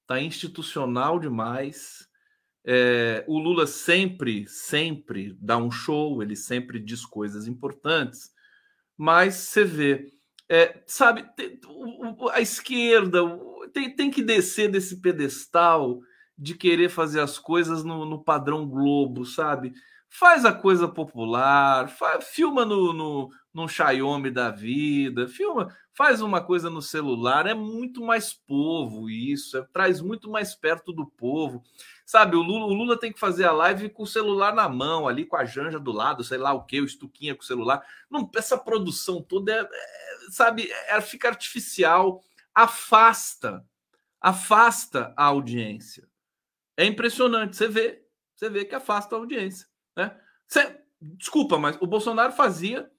está institucional demais. É, o Lula sempre, sempre dá um show, ele sempre diz coisas importantes, mas você vê, é, sabe, a esquerda tem, tem que descer desse pedestal de querer fazer as coisas no, no padrão Globo, sabe? Faz a coisa popular, faz, filma no, no, num Xiaomi da vida, filma, faz uma coisa no celular, é muito mais povo isso, é, traz muito mais perto do povo. Sabe, o Lula, o Lula tem que fazer a live com o celular na mão, ali com a Janja do lado, sei lá o que, o Estuquinha com o celular. Não, essa produção toda é, é sabe, é, fica artificial, afasta, afasta a audiência. É impressionante, você vê, você vê que afasta a audiência, né? Você, desculpa, mas o Bolsonaro fazia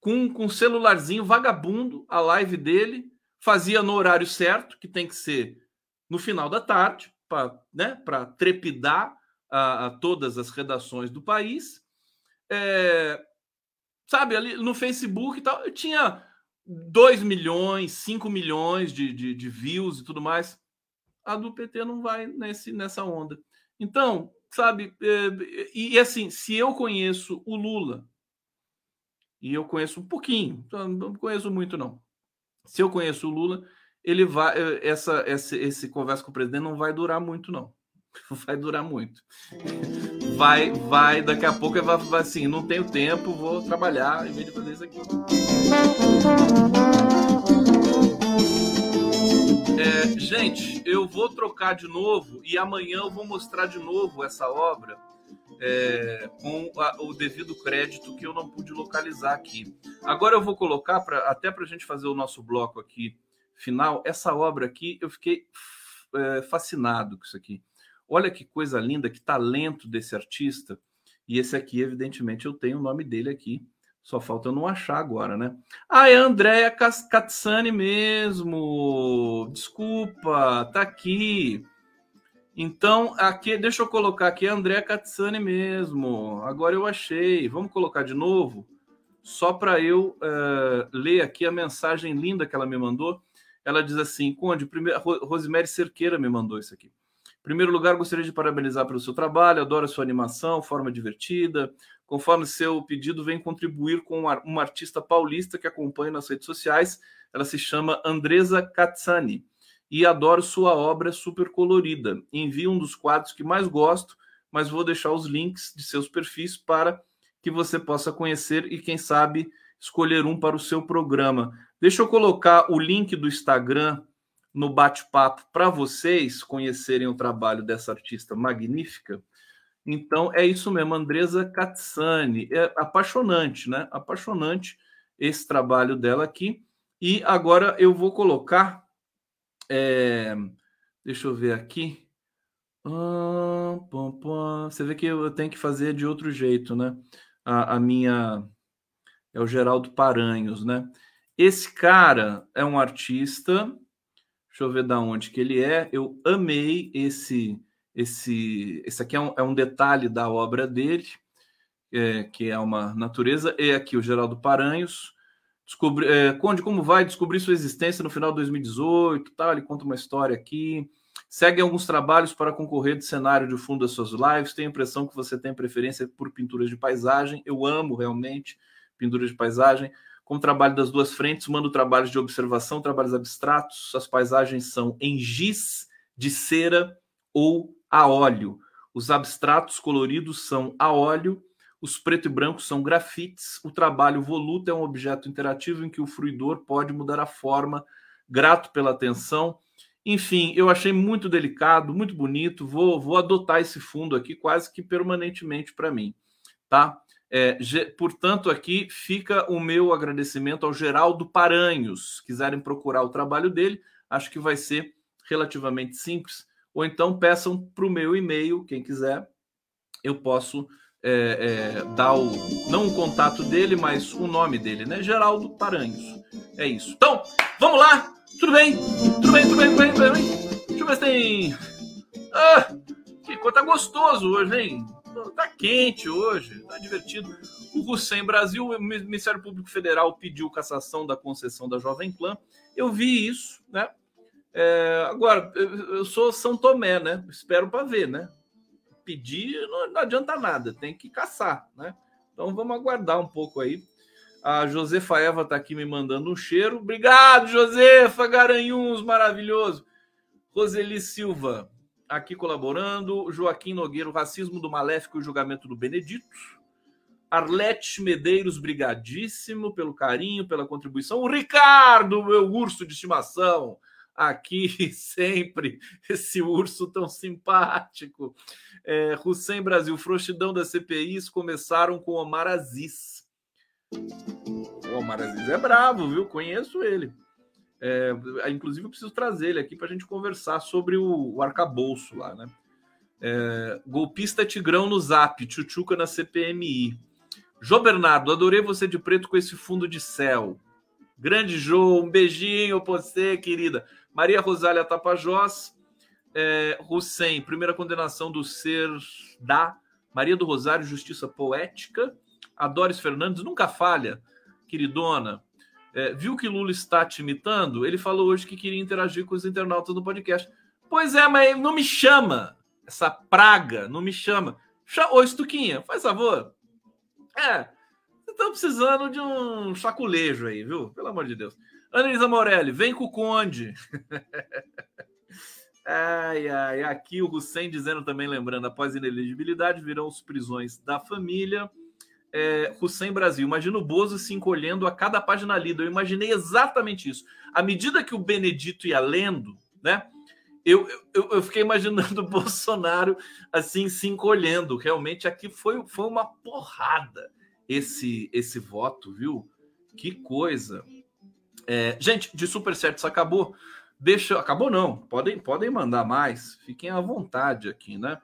com, com um celularzinho vagabundo a live dele, fazia no horário certo, que tem que ser no final da tarde, para né, trepidar a, a, todas as redações do país. É, sabe, ali no Facebook e tal, eu tinha 2 milhões, 5 milhões de, de, de, views e tudo mais. A do PT não vai nesse, nessa onda. Então, sabe, é, e, e assim, se eu conheço o Lula, e eu conheço um pouquinho, então, não conheço muito não. Se eu conheço o Lula, ele vai eh, essa esse, esse conversa com o presidente não vai durar muito não. Vai durar muito. Vai vai daqui a pouco vai, vai assim, não tenho tempo, vou trabalhar em vez de fazer isso aqui. É, gente, eu vou trocar de novo e amanhã eu vou mostrar de novo essa obra é, com a, o devido crédito que eu não pude localizar aqui. Agora eu vou colocar, pra, até para a gente fazer o nosso bloco aqui final, essa obra aqui, eu fiquei é, fascinado com isso aqui. Olha que coisa linda, que talento desse artista. E esse aqui, evidentemente, eu tenho o nome dele aqui. Só falta eu não achar agora, né? Ah, é Andréa Katsani mesmo. Desculpa, tá aqui. Então, aqui, deixa eu colocar aqui André Katsani mesmo. Agora eu achei. Vamos colocar de novo, só para eu uh, ler aqui a mensagem linda que ela me mandou. Ela diz assim: Conde, primeiro, Rosemary Cerqueira me mandou isso aqui. Em primeiro lugar, gostaria de parabenizar pelo seu trabalho, adoro a sua animação, forma divertida. Conforme seu pedido, vem contribuir com uma artista paulista que acompanho nas redes sociais. Ela se chama Andresa Katsani e adoro sua obra super colorida. Envio um dos quadros que mais gosto, mas vou deixar os links de seus perfis para que você possa conhecer e, quem sabe, escolher um para o seu programa. Deixa eu colocar o link do Instagram no bate-papo para vocês conhecerem o trabalho dessa artista magnífica. Então é isso mesmo, Andresa Katsani. É apaixonante, né? Apaixonante esse trabalho dela aqui. E agora eu vou colocar. É, deixa eu ver aqui. Você vê que eu tenho que fazer de outro jeito, né? A, a minha. É o Geraldo Paranhos, né? Esse cara é um artista. Deixa eu ver da onde que ele é. Eu amei esse. Esse, esse aqui é um, é um detalhe da obra dele, é, que é uma natureza. E aqui o Geraldo Paranhos. Descobri, é, Conde, como vai? Descobrir sua existência no final de 2018, tal. Ele conta uma história aqui. Segue alguns trabalhos para concorrer de cenário de fundo das suas lives. Tenho a impressão que você tem preferência por pinturas de paisagem. Eu amo realmente pinturas de paisagem. Com o trabalho das duas frentes, mando trabalhos de observação, trabalhos abstratos. As paisagens são em giz, de cera ou a óleo. Os abstratos coloridos são a óleo os preto e branco são grafites. O trabalho voluto é um objeto interativo em que o fruidor pode mudar a forma. Grato pela atenção. Enfim, eu achei muito delicado, muito bonito. Vou, vou adotar esse fundo aqui quase que permanentemente para mim, tá? É, portanto, aqui fica o meu agradecimento ao Geraldo Paranhos. Se quiserem procurar o trabalho dele, acho que vai ser relativamente simples. Ou então peçam para o meu e-mail, quem quiser, eu posso é, é, dar o não o contato dele, mas o nome dele, né? Geraldo Paranhos. É isso. Então, vamos lá. Tudo bem? Tudo bem, tudo bem, tudo bem, tudo bem. Deixa eu ver se tem. Ah, que coisa gostoso hoje, hein? Tá quente hoje, tá divertido. O Hussein Brasil, o Ministério Público Federal pediu cassação da concessão da Jovem Clã. Eu vi isso, né? É, agora, eu sou São Tomé, né? Espero para ver, né? pedir não, não adianta nada, tem que caçar, né? Então vamos aguardar um pouco aí. A Josefa Eva está aqui me mandando um cheiro. Obrigado, Josefa Garanhuns, maravilhoso. Roseli Silva, aqui colaborando. Joaquim Nogueira, racismo do maléfico e o julgamento do Benedito. Arlete Medeiros, brigadíssimo pelo carinho, pela contribuição. O Ricardo, meu urso de estimação aqui sempre esse urso tão simpático. É, Hussein Brasil, frouxidão das CPIs começaram com Omar Aziz. O Omar Aziz é bravo, viu? Conheço ele. É, inclusive, eu preciso trazer ele aqui para a gente conversar sobre o, o arcabouço lá, né? É, golpista Tigrão no Zap, Tchutchuca na CPMI. Jô Bernardo, adorei você de preto com esse fundo de céu. Grande Jô, um beijinho pra você, querida. Maria Rosália Tapajós, é, Hussein, primeira condenação do ser da Maria do Rosário, Justiça Poética. Adores Fernandes, nunca falha, queridona. É, viu que Lula está te imitando? Ele falou hoje que queria interagir com os internautas do podcast. Pois é, mas não me chama. Essa praga não me chama. Ô, Estuquinha, faz favor. É, estão precisando de um saculejo aí, viu? Pelo amor de Deus. Anelisa Morelli, vem com o Conde. ai, ai, aqui o Hussein dizendo também, lembrando, após inelegibilidade, virão os prisões da família. É, Hussein Brasil, imagina o Bozo se encolhendo a cada página lida. Eu imaginei exatamente isso. À medida que o Benedito ia lendo, né? Eu, eu, eu fiquei imaginando o Bolsonaro assim se encolhendo. Realmente aqui foi, foi uma porrada esse esse voto, viu? Que coisa. É, gente, de Superchat acabou. Deixa. Acabou não. Podem, podem mandar mais. Fiquem à vontade aqui, né?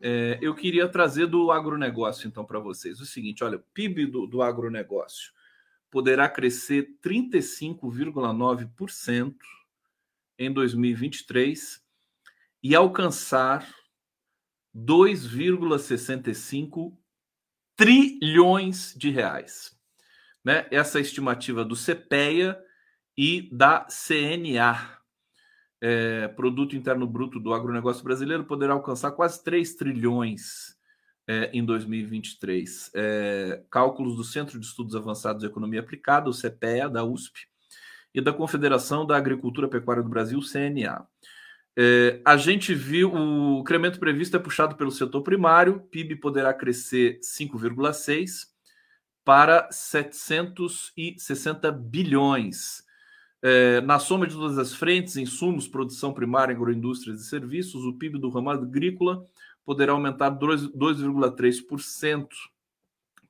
É, eu queria trazer do agronegócio, então, para vocês. O seguinte: olha, o PIB do, do agronegócio poderá crescer 35,9% em 2023 e alcançar 2,65 trilhões de reais. Né? Essa estimativa do CPEA e da CNA. É, Produto Interno Bruto do agronegócio brasileiro poderá alcançar quase 3 trilhões é, em 2023. É, cálculos do Centro de Estudos Avançados de Economia Aplicada, o CPEA, da USP, e da Confederação da Agricultura Pecuária do Brasil, CNA. É, a gente viu o incremento previsto é puxado pelo setor primário, PIB poderá crescer 5,6 para 760 bilhões. É, na soma de todas as frentes, insumos, produção primária, agroindústrias e serviços, o PIB do ramo agrícola poderá aumentar 2,3%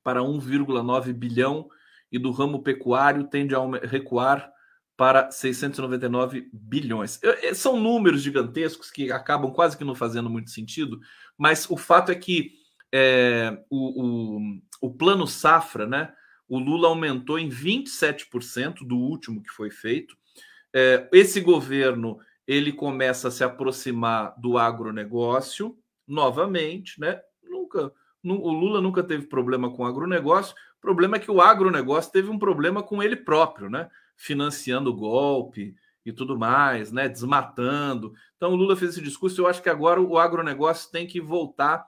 para 1,9 bilhão e do ramo pecuário tende a recuar para 699 bilhões. São números gigantescos que acabam quase que não fazendo muito sentido, mas o fato é que é, o, o, o plano safra, né? O Lula aumentou em 27% do último que foi feito. É, esse governo ele começa a se aproximar do agronegócio novamente, né? Nunca, o Lula nunca teve problema com o agronegócio. O problema é que o agronegócio teve um problema com ele próprio, né? Financiando o golpe e tudo mais, né? Desmatando. Então o Lula fez esse discurso. Eu acho que agora o agronegócio tem que voltar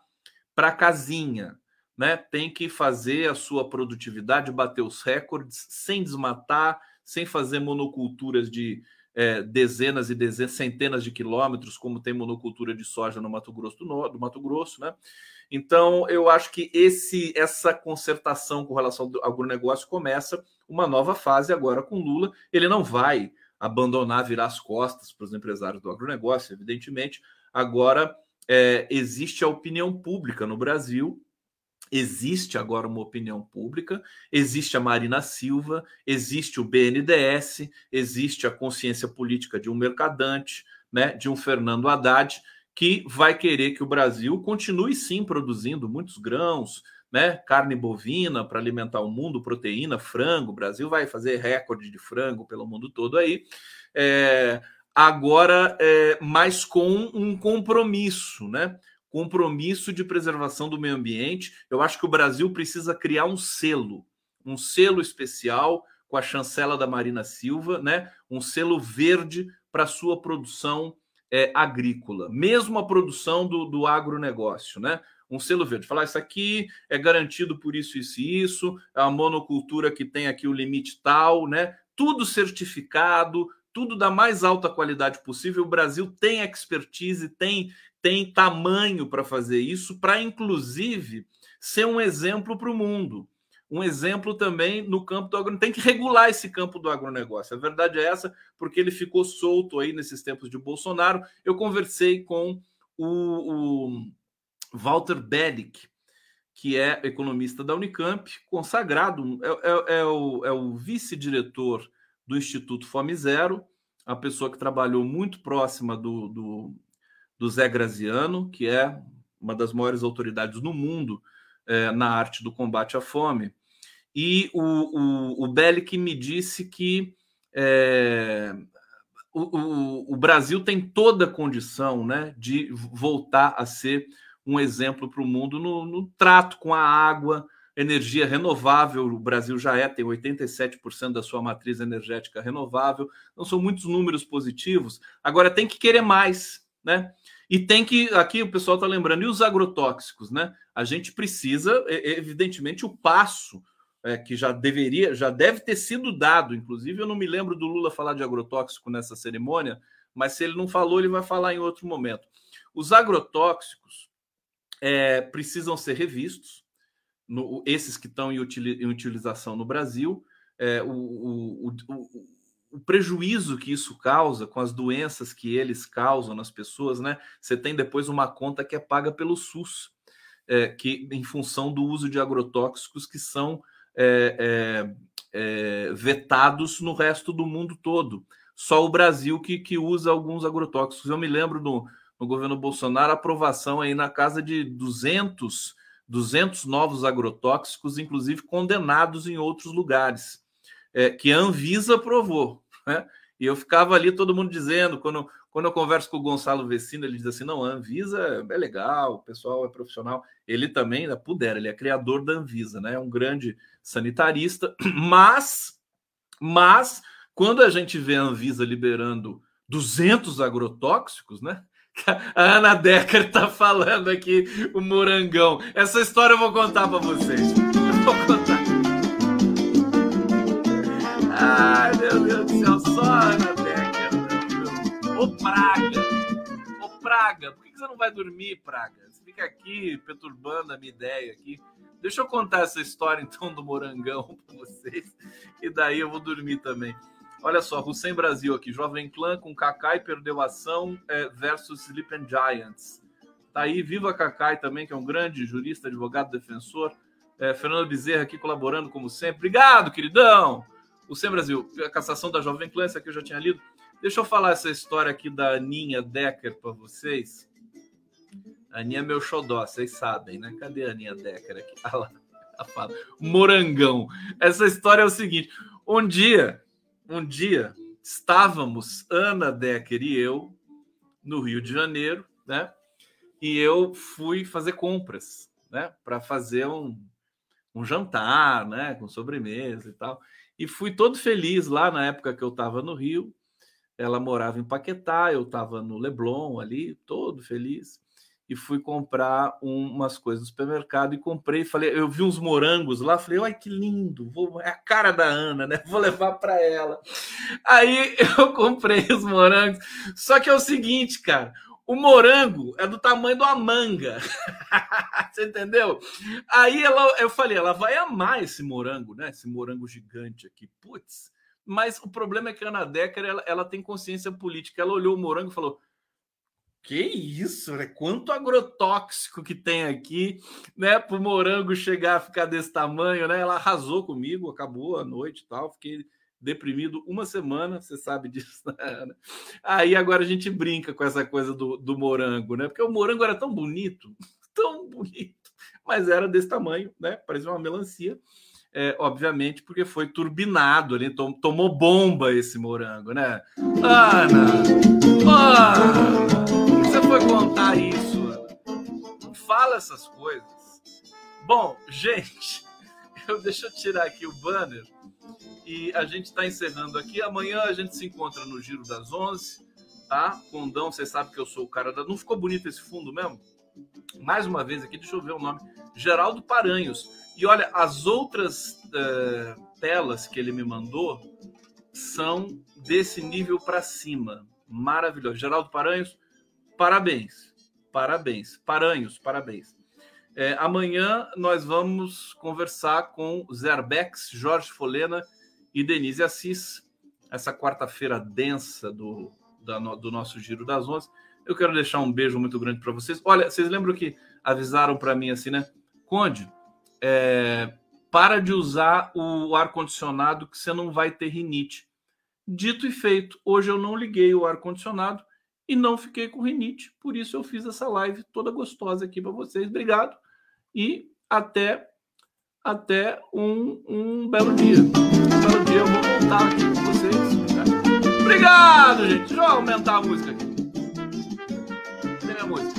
para a casinha, né? Tem que fazer a sua produtividade, bater os recordes, sem desmatar, sem fazer monoculturas de é, dezenas e dezenas, centenas de quilômetros, como tem monocultura de soja no Mato Grosso do Norte, do Mato Grosso, né? Então, eu acho que esse essa concertação com relação ao agronegócio começa uma nova fase agora com Lula. Ele não vai abandonar, virar as costas para os empresários do agronegócio, evidentemente. Agora, é, existe a opinião pública no Brasil Existe agora uma opinião pública, existe a Marina Silva, existe o BNDES, existe a consciência política de um mercadante, né, de um Fernando Haddad, que vai querer que o Brasil continue sim produzindo muitos grãos, né, carne bovina para alimentar o mundo, proteína, frango. O Brasil vai fazer recorde de frango pelo mundo todo aí. É, agora, é, mas com um compromisso, né? Compromisso de preservação do meio ambiente. Eu acho que o Brasil precisa criar um selo, um selo especial com a chancela da Marina Silva, né? Um selo verde para sua produção é, agrícola, mesmo a produção do, do agronegócio, né? Um selo verde. Falar isso aqui é garantido por isso, isso e isso, é a monocultura que tem aqui o limite tal, né? Tudo certificado, tudo da mais alta qualidade possível. O Brasil tem expertise, tem tem tamanho para fazer isso, para inclusive ser um exemplo para o mundo. Um exemplo também no campo do agronegócio. Tem que regular esse campo do agronegócio. A verdade é essa, porque ele ficou solto aí nesses tempos de Bolsonaro. Eu conversei com o, o Walter Bellick, que é economista da Unicamp, consagrado, é, é, é o, é o vice-diretor do Instituto Fome Zero, a pessoa que trabalhou muito próxima do, do do Zé Graziano, que é uma das maiores autoridades no mundo é, na arte do combate à fome. E o, o, o Bellic me disse que é, o, o, o, Brasil tem toda a condição né, de voltar a ser um exemplo para o mundo no, no, trato com a água, energia renovável. O Brasil já é, tem 87% da sua matriz energética renovável. Então, são muitos números positivos. Agora, tem que querer mais né? E tem que, aqui o pessoal está lembrando, e os agrotóxicos, né? A gente precisa, evidentemente, o passo é, que já deveria, já deve ter sido dado. Inclusive, eu não me lembro do Lula falar de agrotóxico nessa cerimônia, mas se ele não falou, ele vai falar em outro momento. Os agrotóxicos é, precisam ser revistos, no, esses que estão em, utilização no Brasil. É, o, o, o, o prejuízo que isso causa com as doenças que eles causam nas pessoas, né? Você tem depois uma conta que é paga pelo SUS, é, que em função do uso de agrotóxicos que são é, é, é, vetados no resto do mundo todo. Só o Brasil que, que usa alguns agrotóxicos. Eu me lembro no, no governo Bolsonaro aprovação aí na casa de 200, 200 novos agrotóxicos, inclusive condenados em outros lugares é, que a Anvisa aprovou. Né? E eu ficava ali, todo mundo dizendo, quando, quando eu converso com o Gonçalo Vecino, ele diz assim: não, a Anvisa é legal, o pessoal é profissional. Ele também, né, pudera, ele é criador da Anvisa, né? É um grande sanitarista, mas, mas, quando a gente vê a Anvisa liberando 200 agrotóxicos, né? A Ana Decker está falando aqui, o morangão. Essa história eu vou contar para vocês. Eu vou contar. Ai, meu Deus do céu, só Ana Becker. Ô, Praga! Ô, Praga, por que você não vai dormir, Praga? Você fica aqui perturbando a minha ideia aqui. Deixa eu contar essa história, então, do morangão para vocês. E daí eu vou dormir também. Olha só, Hussein Brasil aqui, Jovem Clã com Kakai perdeu ação é, versus Sleeping Giants. Tá aí, viva Kakai também, que é um grande jurista, advogado, defensor. É, Fernando Bezerra aqui colaborando como sempre. Obrigado, queridão! Hussein Brasil, a cassação da Jovem Clã, essa aqui eu já tinha lido. Deixa eu falar essa história aqui da Aninha Decker para vocês. A Aninha é meu xodó, vocês sabem, né? Cadê a Aninha Decker aqui? Ah lá, fala. Morangão. Essa história é o seguinte: um dia, um dia, estávamos, Ana Decker e eu, no Rio de Janeiro, né? E eu fui fazer compras, né? Para fazer um, um jantar, né? Com sobremesa e tal. E fui todo feliz lá na época que eu estava no Rio. Ela morava em Paquetá, eu estava no Leblon ali, todo feliz. E fui comprar umas coisas no supermercado e comprei. Falei, eu vi uns morangos lá, falei, ai que lindo, vou, é a cara da Ana, né? Vou levar para ela. Aí eu comprei os morangos. Só que é o seguinte, cara, o morango é do tamanho de uma manga. Você entendeu? Aí ela, eu falei, ela vai amar esse morango, né? Esse morango gigante aqui. Putz. Mas o problema é que a Ana Decker ela, ela tem consciência política. Ela olhou o morango e falou: Que isso, né? Quanto agrotóxico que tem aqui, né? Para o morango chegar a ficar desse tamanho, né? Ela arrasou comigo, acabou a noite e tal. Fiquei deprimido uma semana, você sabe disso, né? Aí agora a gente brinca com essa coisa do, do morango, né? Porque o morango era tão bonito, tão bonito, mas era desse tamanho, né? Parecia uma melancia é, obviamente, porque foi turbinado ali, tom, tomou bomba esse morango, né? Ana! Ana! Você foi contar isso, Ana? Não fala essas coisas. Bom, gente, eu, deixa eu tirar aqui o banner e a gente está encerrando aqui. Amanhã a gente se encontra no Giro das 11, tá? Condão, você sabe que eu sou o cara da. Não ficou bonito esse fundo mesmo? Mais uma vez aqui, deixa eu ver o nome. Geraldo Paranhos. E olha, as outras uh, telas que ele me mandou são desse nível para cima. Maravilhoso. Geraldo Paranhos, parabéns. Parabéns. Paranhos, parabéns. É, amanhã nós vamos conversar com Zerbex, Jorge Folena e Denise Assis. Essa quarta-feira densa do, da, do nosso Giro das Onze. Eu quero deixar um beijo muito grande para vocês. Olha, vocês lembram que avisaram para mim assim, né? Conde, é, para de usar o ar-condicionado que você não vai ter rinite. Dito e feito, hoje eu não liguei o ar-condicionado e não fiquei com rinite. Por isso eu fiz essa live toda gostosa aqui para vocês. Obrigado e até até um, um belo dia. Voltar aqui com vocês. Tá? Obrigado, gente. Deixa eu aumentar a música aqui. Tem a música.